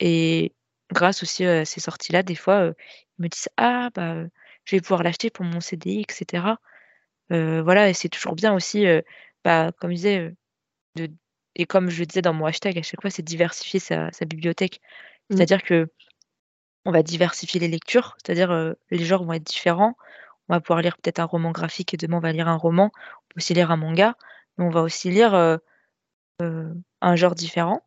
Et grâce aussi à ces sorties-là, des fois, ils me disent Ah, bah, je vais pouvoir l'acheter pour mon CDI, etc. Euh, voilà, et c'est toujours bien aussi euh, bah, comme je disais, de et comme je le disais dans mon hashtag à chaque fois, c'est diversifier sa sa bibliothèque. Mmh. C'est-à-dire que on va diversifier les lectures, c'est-à-dire, les genres vont être différents. On va pouvoir lire peut-être un roman graphique et demain on va lire un roman. On peut aussi lire un manga, mais on va aussi lire, un genre différent.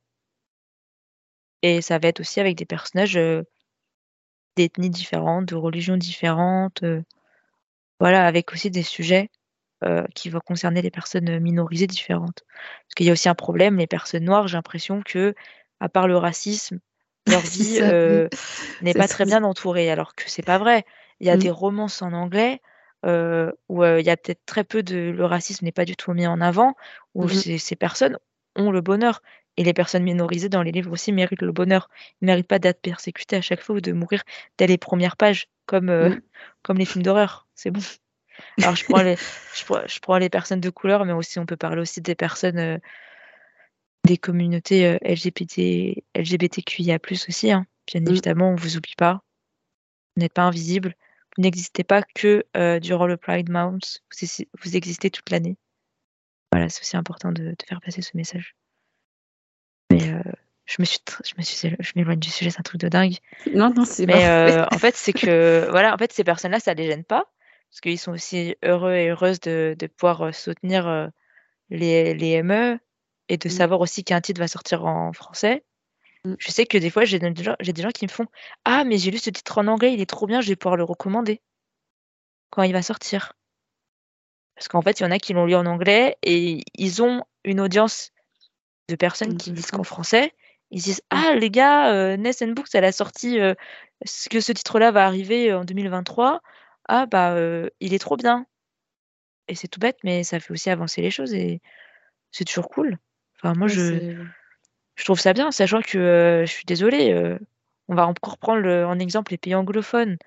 Et ça va être aussi avec des personnages, d'ethnies différentes, de religions différentes, voilà, avec aussi des sujets, qui vont concerner les personnes, minorisées différentes. Parce qu'il y a aussi un problème, les personnes noires, j'ai l'impression que, à part le racisme, leur vie, n'est pas très bien entourée, alors que c'est pas vrai. Il y a Mmh. des romances en anglais, où, il y a peut-être très peu de le racisme n'est pas du tout mis en avant, où Mmh ces ces personnes ont le bonheur et les personnes minorisées dans les livres aussi méritent le bonheur. Ils méritent pas d'être persécutées à chaque fois ou de mourir dès les premières pages comme, Mmh. comme les films d'horreur, c'est bon. Alors je prends les je prends je prends les personnes de couleur, mais aussi on peut parler aussi des personnes, des communautés, LGBT LGBTQIA+ aussi, hein. Bien Mmh. évidemment, on vous oublie pas. Vous n'êtes pas invisibles. Vous n'existez pas que, durant le Pride Month, vous vous existez toute l'année. Voilà, c'est aussi important de de faire passer ce message. Mais, je me suis je me suis je m'éloigne du sujet, c'est un truc de dingue. Non, non, c'est Mais, parfait. en fait, c'est que, voilà, en fait, ces personnes-là, ça les gêne pas, parce qu'ils sont aussi heureux et heureuses de de pouvoir, soutenir, les les ME et de Mmh. savoir aussi qu'un titre va sortir en français. Mmh. Je sais que des fois, j'ai des gens j'ai des gens qui me font: «Ah mais j'ai lu ce titre en anglais, il est trop bien, je vais pouvoir le recommander» «quand il va sortir». Parce qu'en fait, il y en a qui l'ont lu en anglais et ils ont une audience de personnes qui lisent qu'en français. Ils se disent: Mmh. «Ah les gars, heu, Ness Books, elle a sorti, ce que ce titre-là va arriver en 2023. Ah bah, heu, il est trop bien» et c'est tout bête, mais ça fait aussi avancer les choses et c'est toujours cool. Enfin moi Ouais, je je trouve ça bien, sachant que, heu, je suis désolée, heu, on va encore prendre le en exemple les pays anglophones.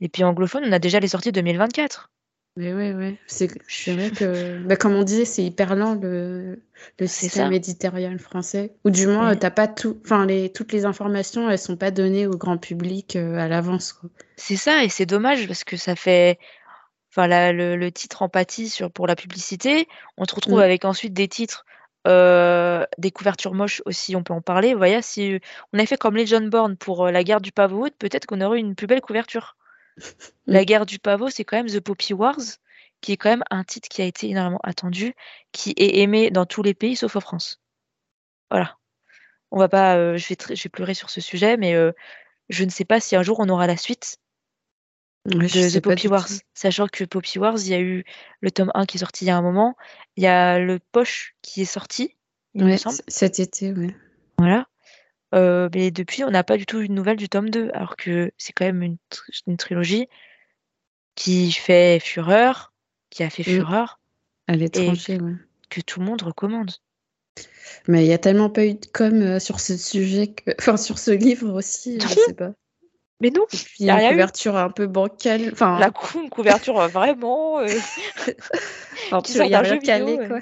Les pays anglophones, on a déjà les sorties 2024. Mais ouais, ouais, c'est vrai que, bah, comme on disait, c'est hyper lent le système ça. éditorial français ou du moins, heu, Mais tu as pas tout enfin les toutes les informations, elles sont pas données au grand public, heu, à l'avance. C'est ça et c'est dommage parce que ça fait enfin la le le titre en pâtit sur pour la publicité. On se retrouve Mmh. avec ensuite des titres, heu, des couvertures moches aussi, on peut en parler. Vous voyez, si on avait fait comme Legendborn pour, heu, La Guerre du Pavot, peut-être qu'on aurait eu une plus belle couverture. La Mmh. Guerre du Pavot, c'est quand même The Poppy Wars, qui est quand même un titre qui a été énormément attendu, qui est aimé dans tous les pays sauf en France. Voilà. On va pas, heu, je vais tr je vais pleurer sur ce sujet, mais, heu, je ne sais pas si un jour on aura la suite de The Poppy Wars. Sachant que Poppy Wars, il y a eu le tome 1 qui est sorti il y a un moment. Il y a le Poche qui est sorti, il me semble. cet été, ouais. Voilà. Heu, mais depuis, on n'a pas du tout eu de nouvelles du tome 2, alors que c'est quand même une tr une trilogie qui fait fureur, qui a fait Mmh. fureur À l'étranger, ouais. que tout le monde recommande. Mais il y a tellement pas eu de com, heu, sur ce sujet que enfin sur ce livre aussi, je Non! sais pas. Mais non, Et il puis y a une eu. couverture un peu bancale, La enfin cou une couverture, heu, vraiment, heu, enfin qui tu vois, y a jeu calé, quoi.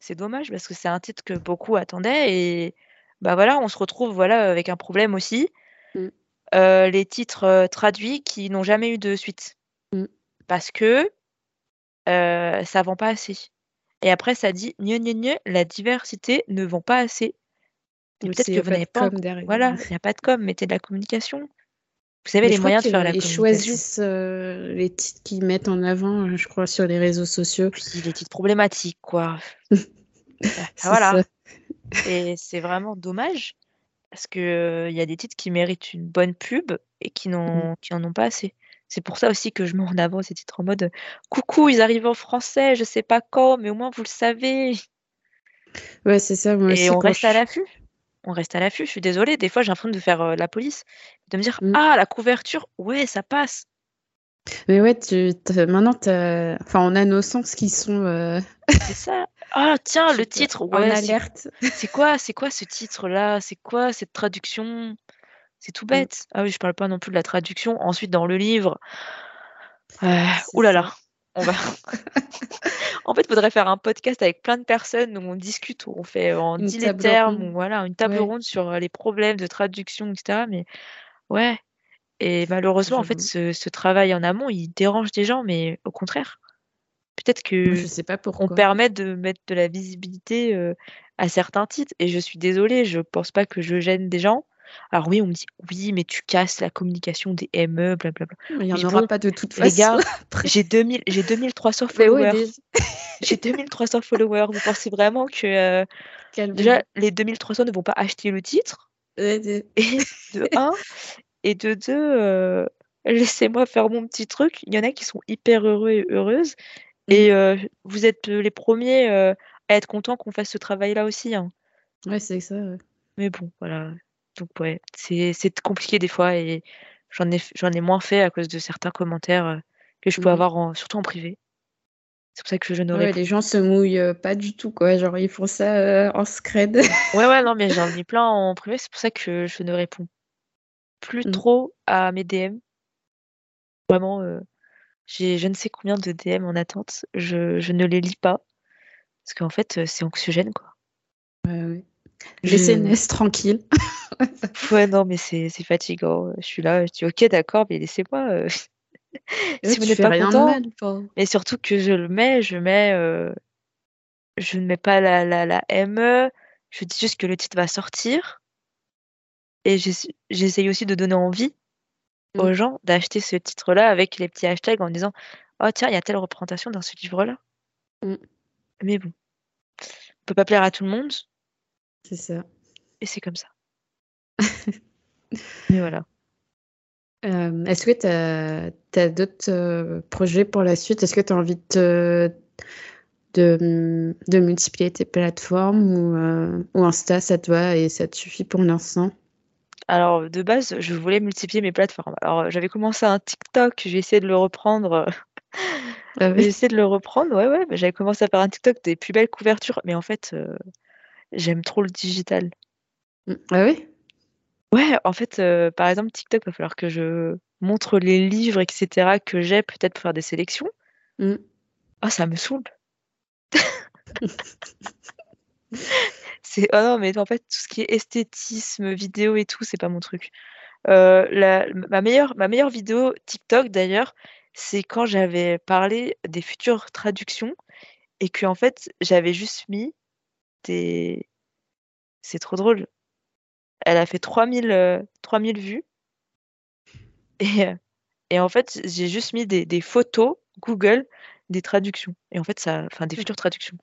C'est dommage parce que c'est un titre que beaucoup attendaient et bah, voilà, on se retrouve, voilà, avec un problème aussi. Mmh. Heu, les titres, heu, traduits qui n'ont jamais eu de suite. Mmh. Parce que, heu, ça vend pas assez et après ça dit: «Gneu, gneu, gneu, la diversité ne vend pas assez». Peut-être que a vous pas de n'avez pas com derrière. voilà, il y a pas de com, mettez de la communication. Vous savez Mais les moyens de faire la communication. choisissent, heu, les titres qu'ils mettent en avant, je crois sur les réseaux sociaux. Puis les titres problématiques, quoi. C'est voilà ça. Et c'est vraiment dommage parce qu'il y a des titres qui méritent une bonne pub et qui n'en ont pas assez. C'est pour ça aussi que je mets en avant ces titres en mode: «Coucou, ils arrivent en français, je sais pas quand, mais au moins vous le savez». Ouais, c'est ça, moi Et aussi on reste à l'affût. On reste à l'affût, je suis désolée, des fois j'ai l'impression de faire, heu, la police, de me dire: Mmh. «Ah la couverture, ouais ça passe». Mais ouais, tu maintenant as enfin on a nos sens qui sont, heu, C'est ça. «Ah tiens le titre, ouais c'est alerte. c'est quoi c'est quoi ce titre-là? C'est quoi cette traduction?» C'est tout Mmh. bête. Ah oui, je parle pas non plus de la traduction. Ensuite dans le livre Ah, là ça. là, on va en fait, faudrait faire un podcast avec plein de personnes où on discute, où on fait en dit les termes, ou voilà, une table Ouais. ronde sur, les problèmes de traduction et cetera, mais ouais et malheureusement en fait ce travail en amont, il dérange des gens, mais au contraire. Peut-être que Je sais pas pourquoi. on permet de mettre de la visibilité euh, à certains titres. Et je suis désolée, je pense pas que je gêne des gens. Alors oui, on me dit oui, mais tu casses la communication des ME, blablabla. Il n'y en aura bon, pas de toute Les façon. gars, après. j'ai 2000, j'ai 2300 Mais ouais, followers. J'ai 2300 followers. Vous pensez vraiment que euh, déjà les 2300 ne vont pas acheter le titre? De- Et de un et de deux, euh, laissez-moi faire mon petit truc. Il y en a qui sont hyper heureux et heureuses. Et euh, vous êtes les premiers euh, à être contents qu'on fasse ce travail-là aussi. hein. Ouais, c'est ça. ouais. Mais bon, voilà. Donc ouais, c'est compliqué des fois et j'en ai moins fait à cause de certains commentaires euh, que je peux Mhm. avoir en, surtout en privé. C'est pour ça que je ne Ouais, les gens se mouillent euh, pas du tout, quoi. Genre, ils font ça euh, en scred. Ouais ouais non mais j'en ai plein en privé, c'est pour ça que je ne réponds plus Mm. trop à mes DM. Vraiment, euh, j'ai je ne sais combien de DM en attente. Je, je ne les lis pas parce qu'en fait euh, c'est anxiogène quoi. Ouais, ouais. Je- Laissez Ness tranquille. Ouais non mais c'est fatigant. Je suis là, je dis ok d'accord mais laissez-moi. euh, Ouais, si vous n'êtes pas rien content, mal. Mais surtout que je le mets, je mets, euh, je ne mets pas la, la, la ME, je dis juste que le titre va sortir. Et j'essa- j'essaye aussi de donner envie Mm. aux gens d'acheter ce titre-là avec les petits hashtags en disant Oh tiens, il y a telle représentation dans ce livre-là. Mm. Mais bon, on peut pas plaire à tout le monde, C'est ça. et c'est comme ça. Mais voilà. Euh, Est-ce que tu as, d'autres euh, projets pour la suite? Est-ce que tu as envie de, de multiplier tes plateformes ou, euh, ou Insta, ça te va et ça te suffit pour l'instant? Alors, de base, je voulais multiplier mes plateformes. Alors, j'avais commencé un TikTok, j'ai essayé de le reprendre. Ah J'ai essayé de le reprendre, ouais, ouais. J'avais commencé à faire un TikTok des plus belles couvertures, mais en fait, euh, j'aime trop le digital. Mm. Ah oui? Ouais, en fait, euh, par exemple, TikTok, va falloir que je montre les livres, etc., que j'ai peut-être pour faire des sélections. Mm. Ah, ça me saoule. C'est oh non, mais en fait, tout ce qui est esthétisme, vidéo et tout, c'est pas mon truc. Euh, la, ma meilleure, ma meilleure vidéo TikTok d'ailleurs, c'est quand j'avais parlé des futures traductions et que en fait, j'avais juste mis des. C'est trop drôle. Elle a fait 3000, euh, 3000 vues et, euh, et en fait, j'ai juste mis des, des photos Google des traductions. Et en fait, ça, enfin, des futures traductions.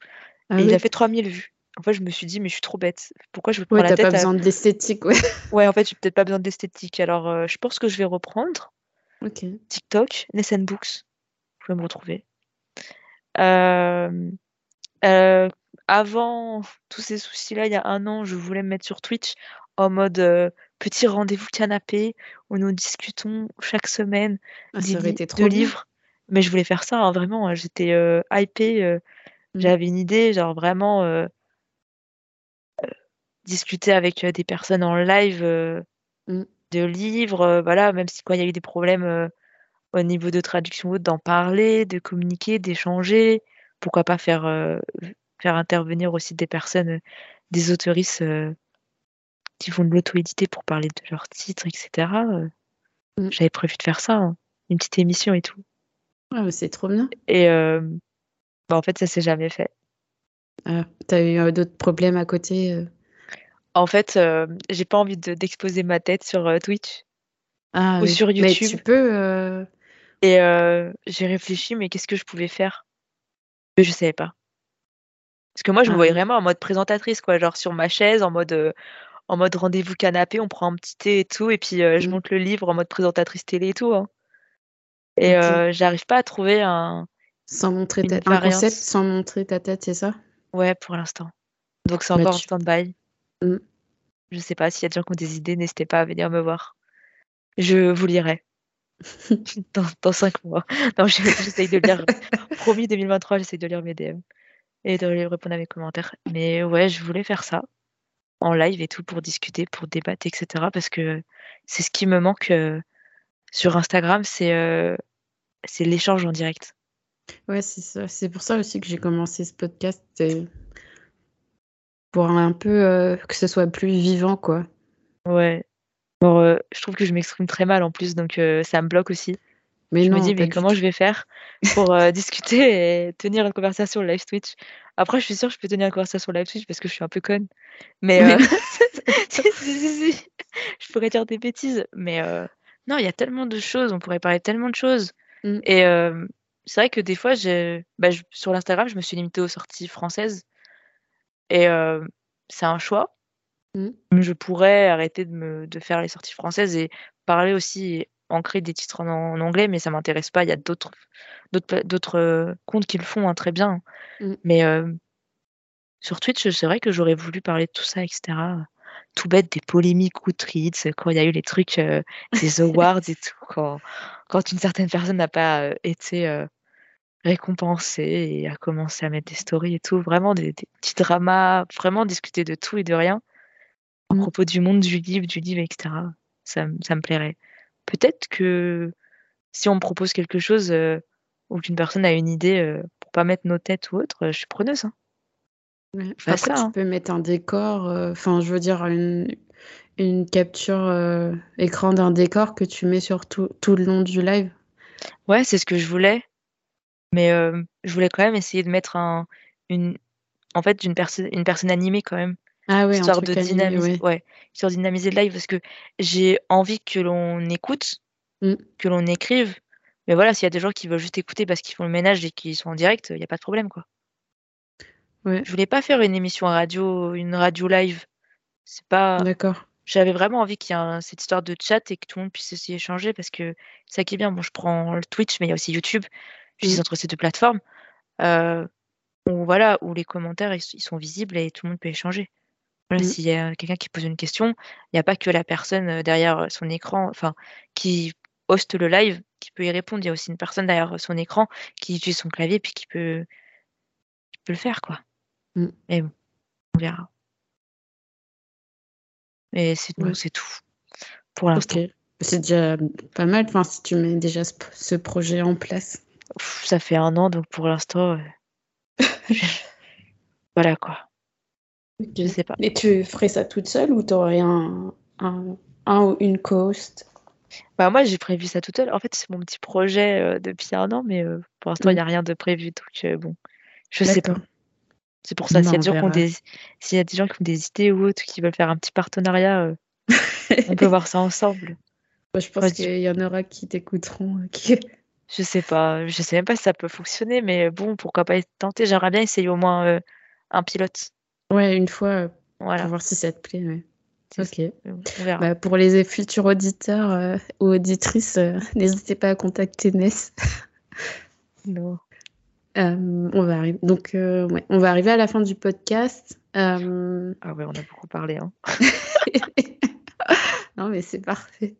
Ah Et il a fait 3000 vues. En fait, je me suis dit, mais je suis trop bête. Pourquoi je me prends Ouais, la t'as tête pas à... besoin de l'esthétique, ouais. Ouais, en fait, j'ai peut-être pas besoin d'esthétique. Alors, euh, je pense que je vais reprendre Ok. TikTok, Nessun Books. Vous pouvez me retrouver. Euh, euh, avant tous ces soucis-là, il y a un an, je voulais me mettre sur Twitch en mode petit rendez-vous canapé où nous discutons chaque semaine Ah, des li- été de trop bien. livres. Mais je voulais faire ça, hein, vraiment. hein, J'étais hypée. Mm. J'avais une idée, genre vraiment euh, discuter avec euh, des personnes en live euh, Mm. de livres, euh, voilà, même si quand il y a eu des problèmes au niveau de traduction ou d'en parler, de communiquer, d'échanger. Pourquoi pas faire, faire intervenir aussi des personnes, des autoristes qui font de l'auto-éditer pour parler de leurs titres, etc. Mm. J'avais prévu de faire ça, hein, une petite émission et tout. Ah, c'est trop bien. Et euh, bah, en fait, ça s'est jamais fait. Ah, t'as eu euh, d'autres problèmes à côté? euh? En fait, euh, j'ai pas envie de- d'exposer ma tête sur euh, Twitch Ah ou oui. sur Mais YouTube. tu peux. euh, Et euh, j'ai réfléchi, mais qu'est-ce que je pouvais faire? Mais je savais pas. Parce que moi, je me Ah voyais oui. vraiment en mode présentatrice, quoi, genre sur ma chaise, en mode, euh, en mode rendez-vous canapé, on prend un petit thé et tout, et puis euh, je Mm. monte le livre en mode présentatrice télé et tout. hein. Et Ok. euh, j'arrive pas à trouver un, Sans montrer une ta... un variante. concept sans montrer ta tête, c'est ça? Ouais, pour l'instant. Donc c'est Bah, encore en tu... stand-by. Mm. Je sais pas s'il y a des gens qui ont des idées, n'hésitez pas à venir me voir. Je vous lirai dans, dans cinq mois. Non, je- j'essaye de lire. Promis 2023, j'essaye de lire mes DM et de répondre à mes commentaires. Mais ouais, je voulais faire ça en live et tout pour discuter, pour débattre, etc. Parce que c'est ce qui me manque euh, sur Instagram, c'est euh, c'est l'échange en direct. Ouais, c'est ça. C'est pour ça aussi que j'ai commencé ce podcast. Pour un peu euh, que ce soit plus vivant, quoi. Ouais. Bon, euh, je trouve que je m'exprime très mal en plus, donc euh, ça me bloque aussi. Mais je non, me dis, mais comment je vais faire pour discuter et tenir une conversation live Twitch? Après, je suis sûre que je peux tenir une conversation live Twitch parce que je suis un peu conne. Mais si, si, si, je pourrais dire des bêtises. Mais non, il y a tellement de choses. On pourrait parler de tellement de choses. Mm. Et c'est vrai que des fois, j'ai, bah, je- sur l'Instagram, je me suis limitée aux sorties françaises. Et euh, c'est un choix. Mm. Je pourrais arrêter de, me, de faire les sorties françaises et parler aussi, et ancrer des titres en, en anglais, mais ça m'intéresse pas. Il y a d'autres d'autres euh, comptes qui le font hein, très bien. Mm. Mais euh, sur Twitch, c'est vrai que j'aurais voulu parler de tout ça, etc. Tout bête, des polémiques Outreads, quand il y a eu les trucs euh, des awards et tout, quand, quand une certaine personne n'a pas euh, été récompensée et a commencé à mettre des stories et tout. Vraiment des, des petits dramas, vraiment discuter de tout et de rien à Mm. propos du monde du livre, du livre, etc. Ça, ça me plairait. Peut-être que si on me propose quelque chose euh, ou qu'une personne a une idée euh, pour pas mettre nos têtes ou autre, euh, je suis preneuse. hein. Ouais. Fais Après, ça. tu hein. peux mettre un décor, euh, enfin, je veux dire, une, une capture écran d'un décor que tu mets sur tout, tout le long du live. Ouais, c'est ce que je voulais. Mais euh, je voulais quand même essayer de mettre un, une, en fait, une personne, une personne animée quand même, Ah ouais, histoire de animé, dynamiser, ouais. ouais, histoire de dynamiser le live parce que j'ai envie que l'on écoute, Mm. que l'on écrive. Mais voilà, s'il y a des gens qui veulent juste écouter parce qu'ils font le ménage et qu'ils sont en direct, il n'y a pas de problème, quoi. Ouais, Je voulais pas faire une émission radio, une radio live. C'est pas. d'accord. J'avais vraiment envie qu'il y ait un- cette histoire de chat et que tout le monde puisse aussi échanger parce que c'est ça qui est bien. Bon, je prends le Twitch, mais il y a aussi YouTube. J'utilise Mm. entre ces deux plateformes. Euh, où, voilà, où les commentaires ils, ils sont visibles et tout le monde peut échanger. Voilà, Mm. s'il y a quelqu'un qui pose une question, il n'y a pas que la personne euh, derrière son écran, enfin, qui hoste le live, qui peut y répondre. Il y a aussi une personne derrière son écran qui utilise son clavier puis qui peut, qui peut le faire, quoi. Mm. Mais bon, on verra. Et c'est Ouais. tout pour l'instant. C'est déjà pas mal, enfin, si tu mets déjà ce, ce projet en place. Ça fait un an, donc pour l'instant, euh, voilà quoi. Je sais pas. Et tu ferais ça toute seule ou t'aurais un, un, un ou une co-host? Bah moi j'ai prévu ça toute seule. En fait c'est mon petit projet euh, depuis un an, mais euh, pour l'instant il Mm. n'y a rien de prévu, donc euh, bon, je sais pas. C'est pour ça, s'il y a des gens qui ont des, s'il y a des gens qui ont des idées ou autres, qui veulent faire un petit partenariat, on peut voir ça ensemble. Moi, je pense qu'il y en aura qui t'écouteront. Qui... Je sais pas, je sais même pas si ça peut fonctionner, mais bon, pourquoi pas tenté. J'aimerais bien essayer au moins euh, un pilote. Ouais, une fois euh, pour Voilà, voir si ça te plaît. ouais. Ok. Bah, pour les futurs auditeurs euh, ou auditrices, euh, n'hésitez pas à contacter Ness. Non. On va arriver. Donc, ouais, on va arriver à la fin du podcast. Ah ouais, on a beaucoup parlé. Hein. Non, mais c'est parfait.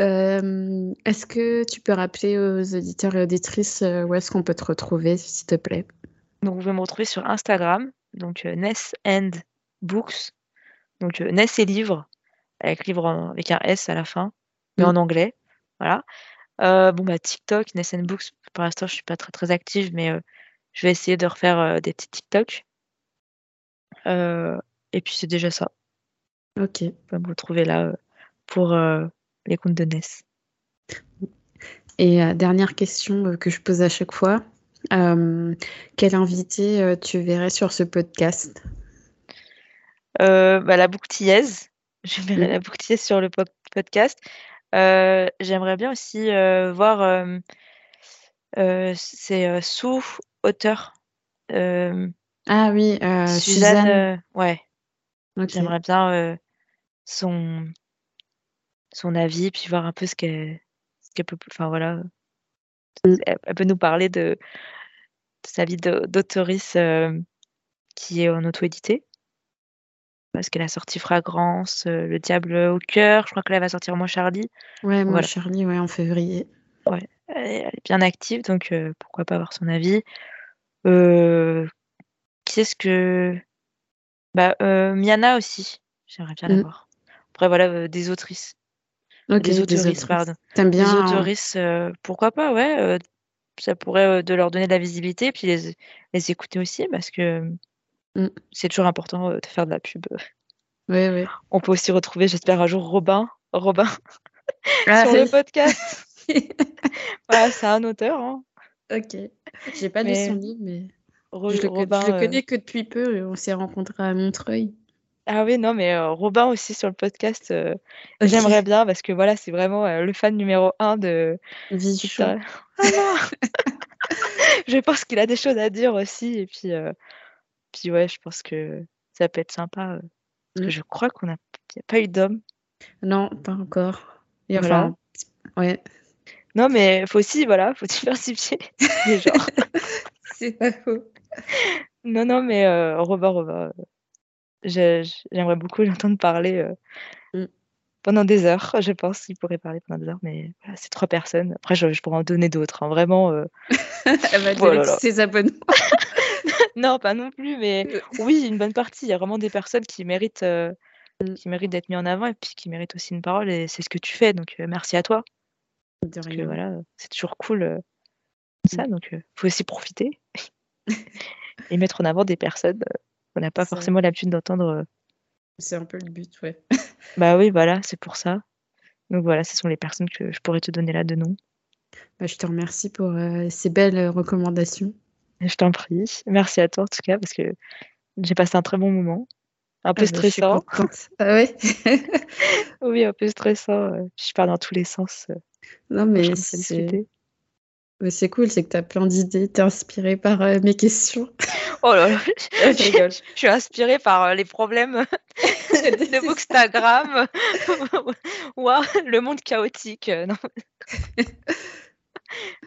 Euh, est-ce que tu peux rappeler aux auditeurs et auditrices euh, où est-ce qu'on peut te retrouver, s'il te plaît? Donc, vous pouvez me retrouver sur Instagram, donc euh, Ness and Books, donc euh, Ness et livres, avec livre en- avec un S à la fin, mais Mm. en anglais. Voilà. Bon, bah, TikTok, Ness and Books, pour l'instant, je suis pas très très active, mais je vais essayer de refaire des petits TikTok. Et puis, c'est déjà ça. Ok. Vous pouvez me retrouver là pour les comptes de Ness. Et euh, dernière question euh, que je pose à chaque fois. Euh, quel invité euh, tu verrais sur ce podcast? Euh, bah, la bouctillaise. Je verrai Mm. la bouctillaise sur le po- podcast. Euh, j'aimerais bien aussi euh, voir. euh, euh, c'est euh, sous auteur. Euh, Ah oui, euh, Suzanne. Suzanne. euh, ouais, j'aimerais bien euh, son son avis, puis voir un peu ce qu'elle peut. Enfin voilà, Mm. elle, elle peut nous parler de, de sa vie d'autrice euh, qui est en auto-édité. Parce qu'elle a sorti Fragrance, euh, Le Diable au cœur. Je crois que là, elle va sortir Moi Charlie. Ouais, moi, Voilà. Charlie, ouais, en février. Elle est, elle est bien active, donc euh, pourquoi pas avoir son avis. Euh, qui est-ce que. Bah, Miana aussi. J'aimerais bien la Mm. voir. Après, voilà, des autrices. Des autoristes, pardon. T'aimes bien hein, autoristes, euh, pourquoi pas, ouais. euh, ça pourrait euh, de leur donner de la visibilité, puis les, les écouter aussi, parce que Mm. c'est toujours important euh, de faire de la pub. Ouais, ouais. On peut aussi retrouver, j'espère, un jour Robin, Robin Ah, sur le podcast. Voilà, c'est un auteur. Hein. Ok. J'ai pas lu Mais son livre, mais Ro- je le, Robin. je le euh, connais que depuis peu et on s'est rencontrés à Montreuil. Ah oui, non, mais euh, Robin aussi sur le podcast, euh, j'aimerais bien parce que voilà, c'est vraiment euh, le fan numéro un de. Victor. Ah Je pense qu'il a des choses à dire aussi. Et puis, puis ouais, je pense que ça peut être sympa. euh, parce que Mm. je crois qu'on a, qu'il n'y a pas eu d'homme. Non, pas encore. Et Voilà. enfin, ouais. Non, mais faut aussi, voilà, faut diversifier les genres. C'est pas faux. Non, non, mais Robin, Robin, j'aimerais beaucoup l'entendre parler euh, Mm. pendant des heures. Je pense qu'il pourrait parler pendant des heures, mais voilà, c'est trois personnes. Après, je, je pourrais en donner d'autres. hein, Vraiment. euh, Elle va Oh là donner là. tous ses abonnements. Non, pas non plus, mais oui, une bonne partie. Il y a vraiment des personnes qui méritent, euh, Mm. qui méritent d'être mises en avant et puis qui méritent aussi une parole. Et c'est ce que tu fais. Donc, euh, merci à toi. De que voilà, c'est toujours cool ça. Donc, il faut aussi profiter et mettre en avant des personnes qu'on n'a pas forcément l'habitude d'entendre. euh. C'est un peu le but, ouais. Bah oui, voilà, c'est pour ça. Donc voilà, ce sont les personnes que je pourrais te donner là de nom. Bah, je te remercie pour euh, ces belles euh, recommandations. Je t'en prie. Merci à toi en tout cas parce que j'ai passé un très bon moment. Un peu Ah bah, je suis stressant. Ah ouais Oui, un peu stressant. Je pars dans tous les sens. Non, mais c'est c'est cool, c'est que tu as plein d'idées, t'es inspiré par euh, mes questions. Oh là là, je rigole. je suis inspirée par euh, les problèmes de Bookstagram. Ouah, le monde chaotique. euh, non.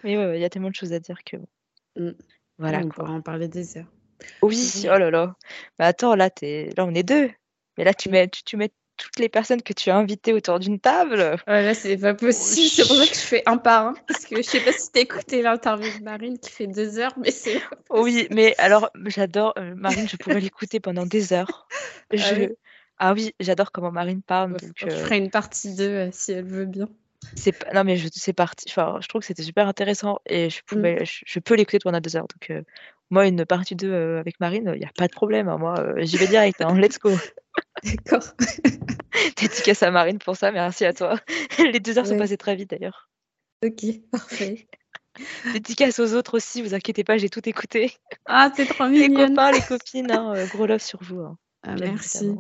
Mais ouais, il y a tellement de choses à dire que. Mm. Voilà on pourra en parler des heures. Oui, Oui. oh là là. Mais attends, là, t'es... là, on est deux. Mais là, tu mets, tu, tu mets toutes les personnes que tu as invitées autour d'une table. Ah, là, c'est pas possible. C'est pour ça que je fais un par un. Parce que je sais pas si t'as écouté l'interview de Marine qui fait deux heures, mais c'est. Oui, mais alors, j'adore euh, Marine, je pourrais l'écouter pendant des heures. Je... oui Ah oui, j'adore comment Marine parle. Donc, Je euh, ferai une partie 2 si elle veut bien. c'est. Non, mais je... c'est parti. Enfin, je trouve que c'était super intéressant et je, Mm. pouvais... je... je peux l'écouter pendant deux heures. Donc, euh, moi, une partie 2 euh, avec Marine, il n'y a pas de problème. hein. Moi, euh, j'y vais direct. hein. Let's go. D'accord. Dédicace à Marine pour ça. Merci à toi. Les deux heures sont passées très vite d'ailleurs. Ok, parfait. Dédicace aux autres aussi. Vous inquiétez pas, j'ai tout écouté. Ah, t'es trop Les mignonne. copains, les copines, hein, euh, gros love sur vous. hein, Ah, merci.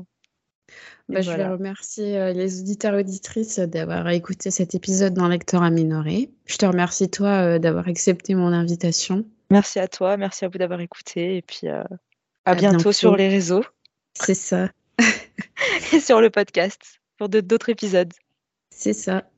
Bah, je vais remercier euh, les auditeurs et auditrices euh, d'avoir écouté cet épisode dans Lecteur à minorer. Je te remercie, toi, euh, d'avoir accepté mon invitation. Merci à toi, merci à vous d'avoir écouté et puis à, À bientôt, bientôt. sur les réseaux C'est ça. sur le podcast pour d'autres épisodes. C'est ça.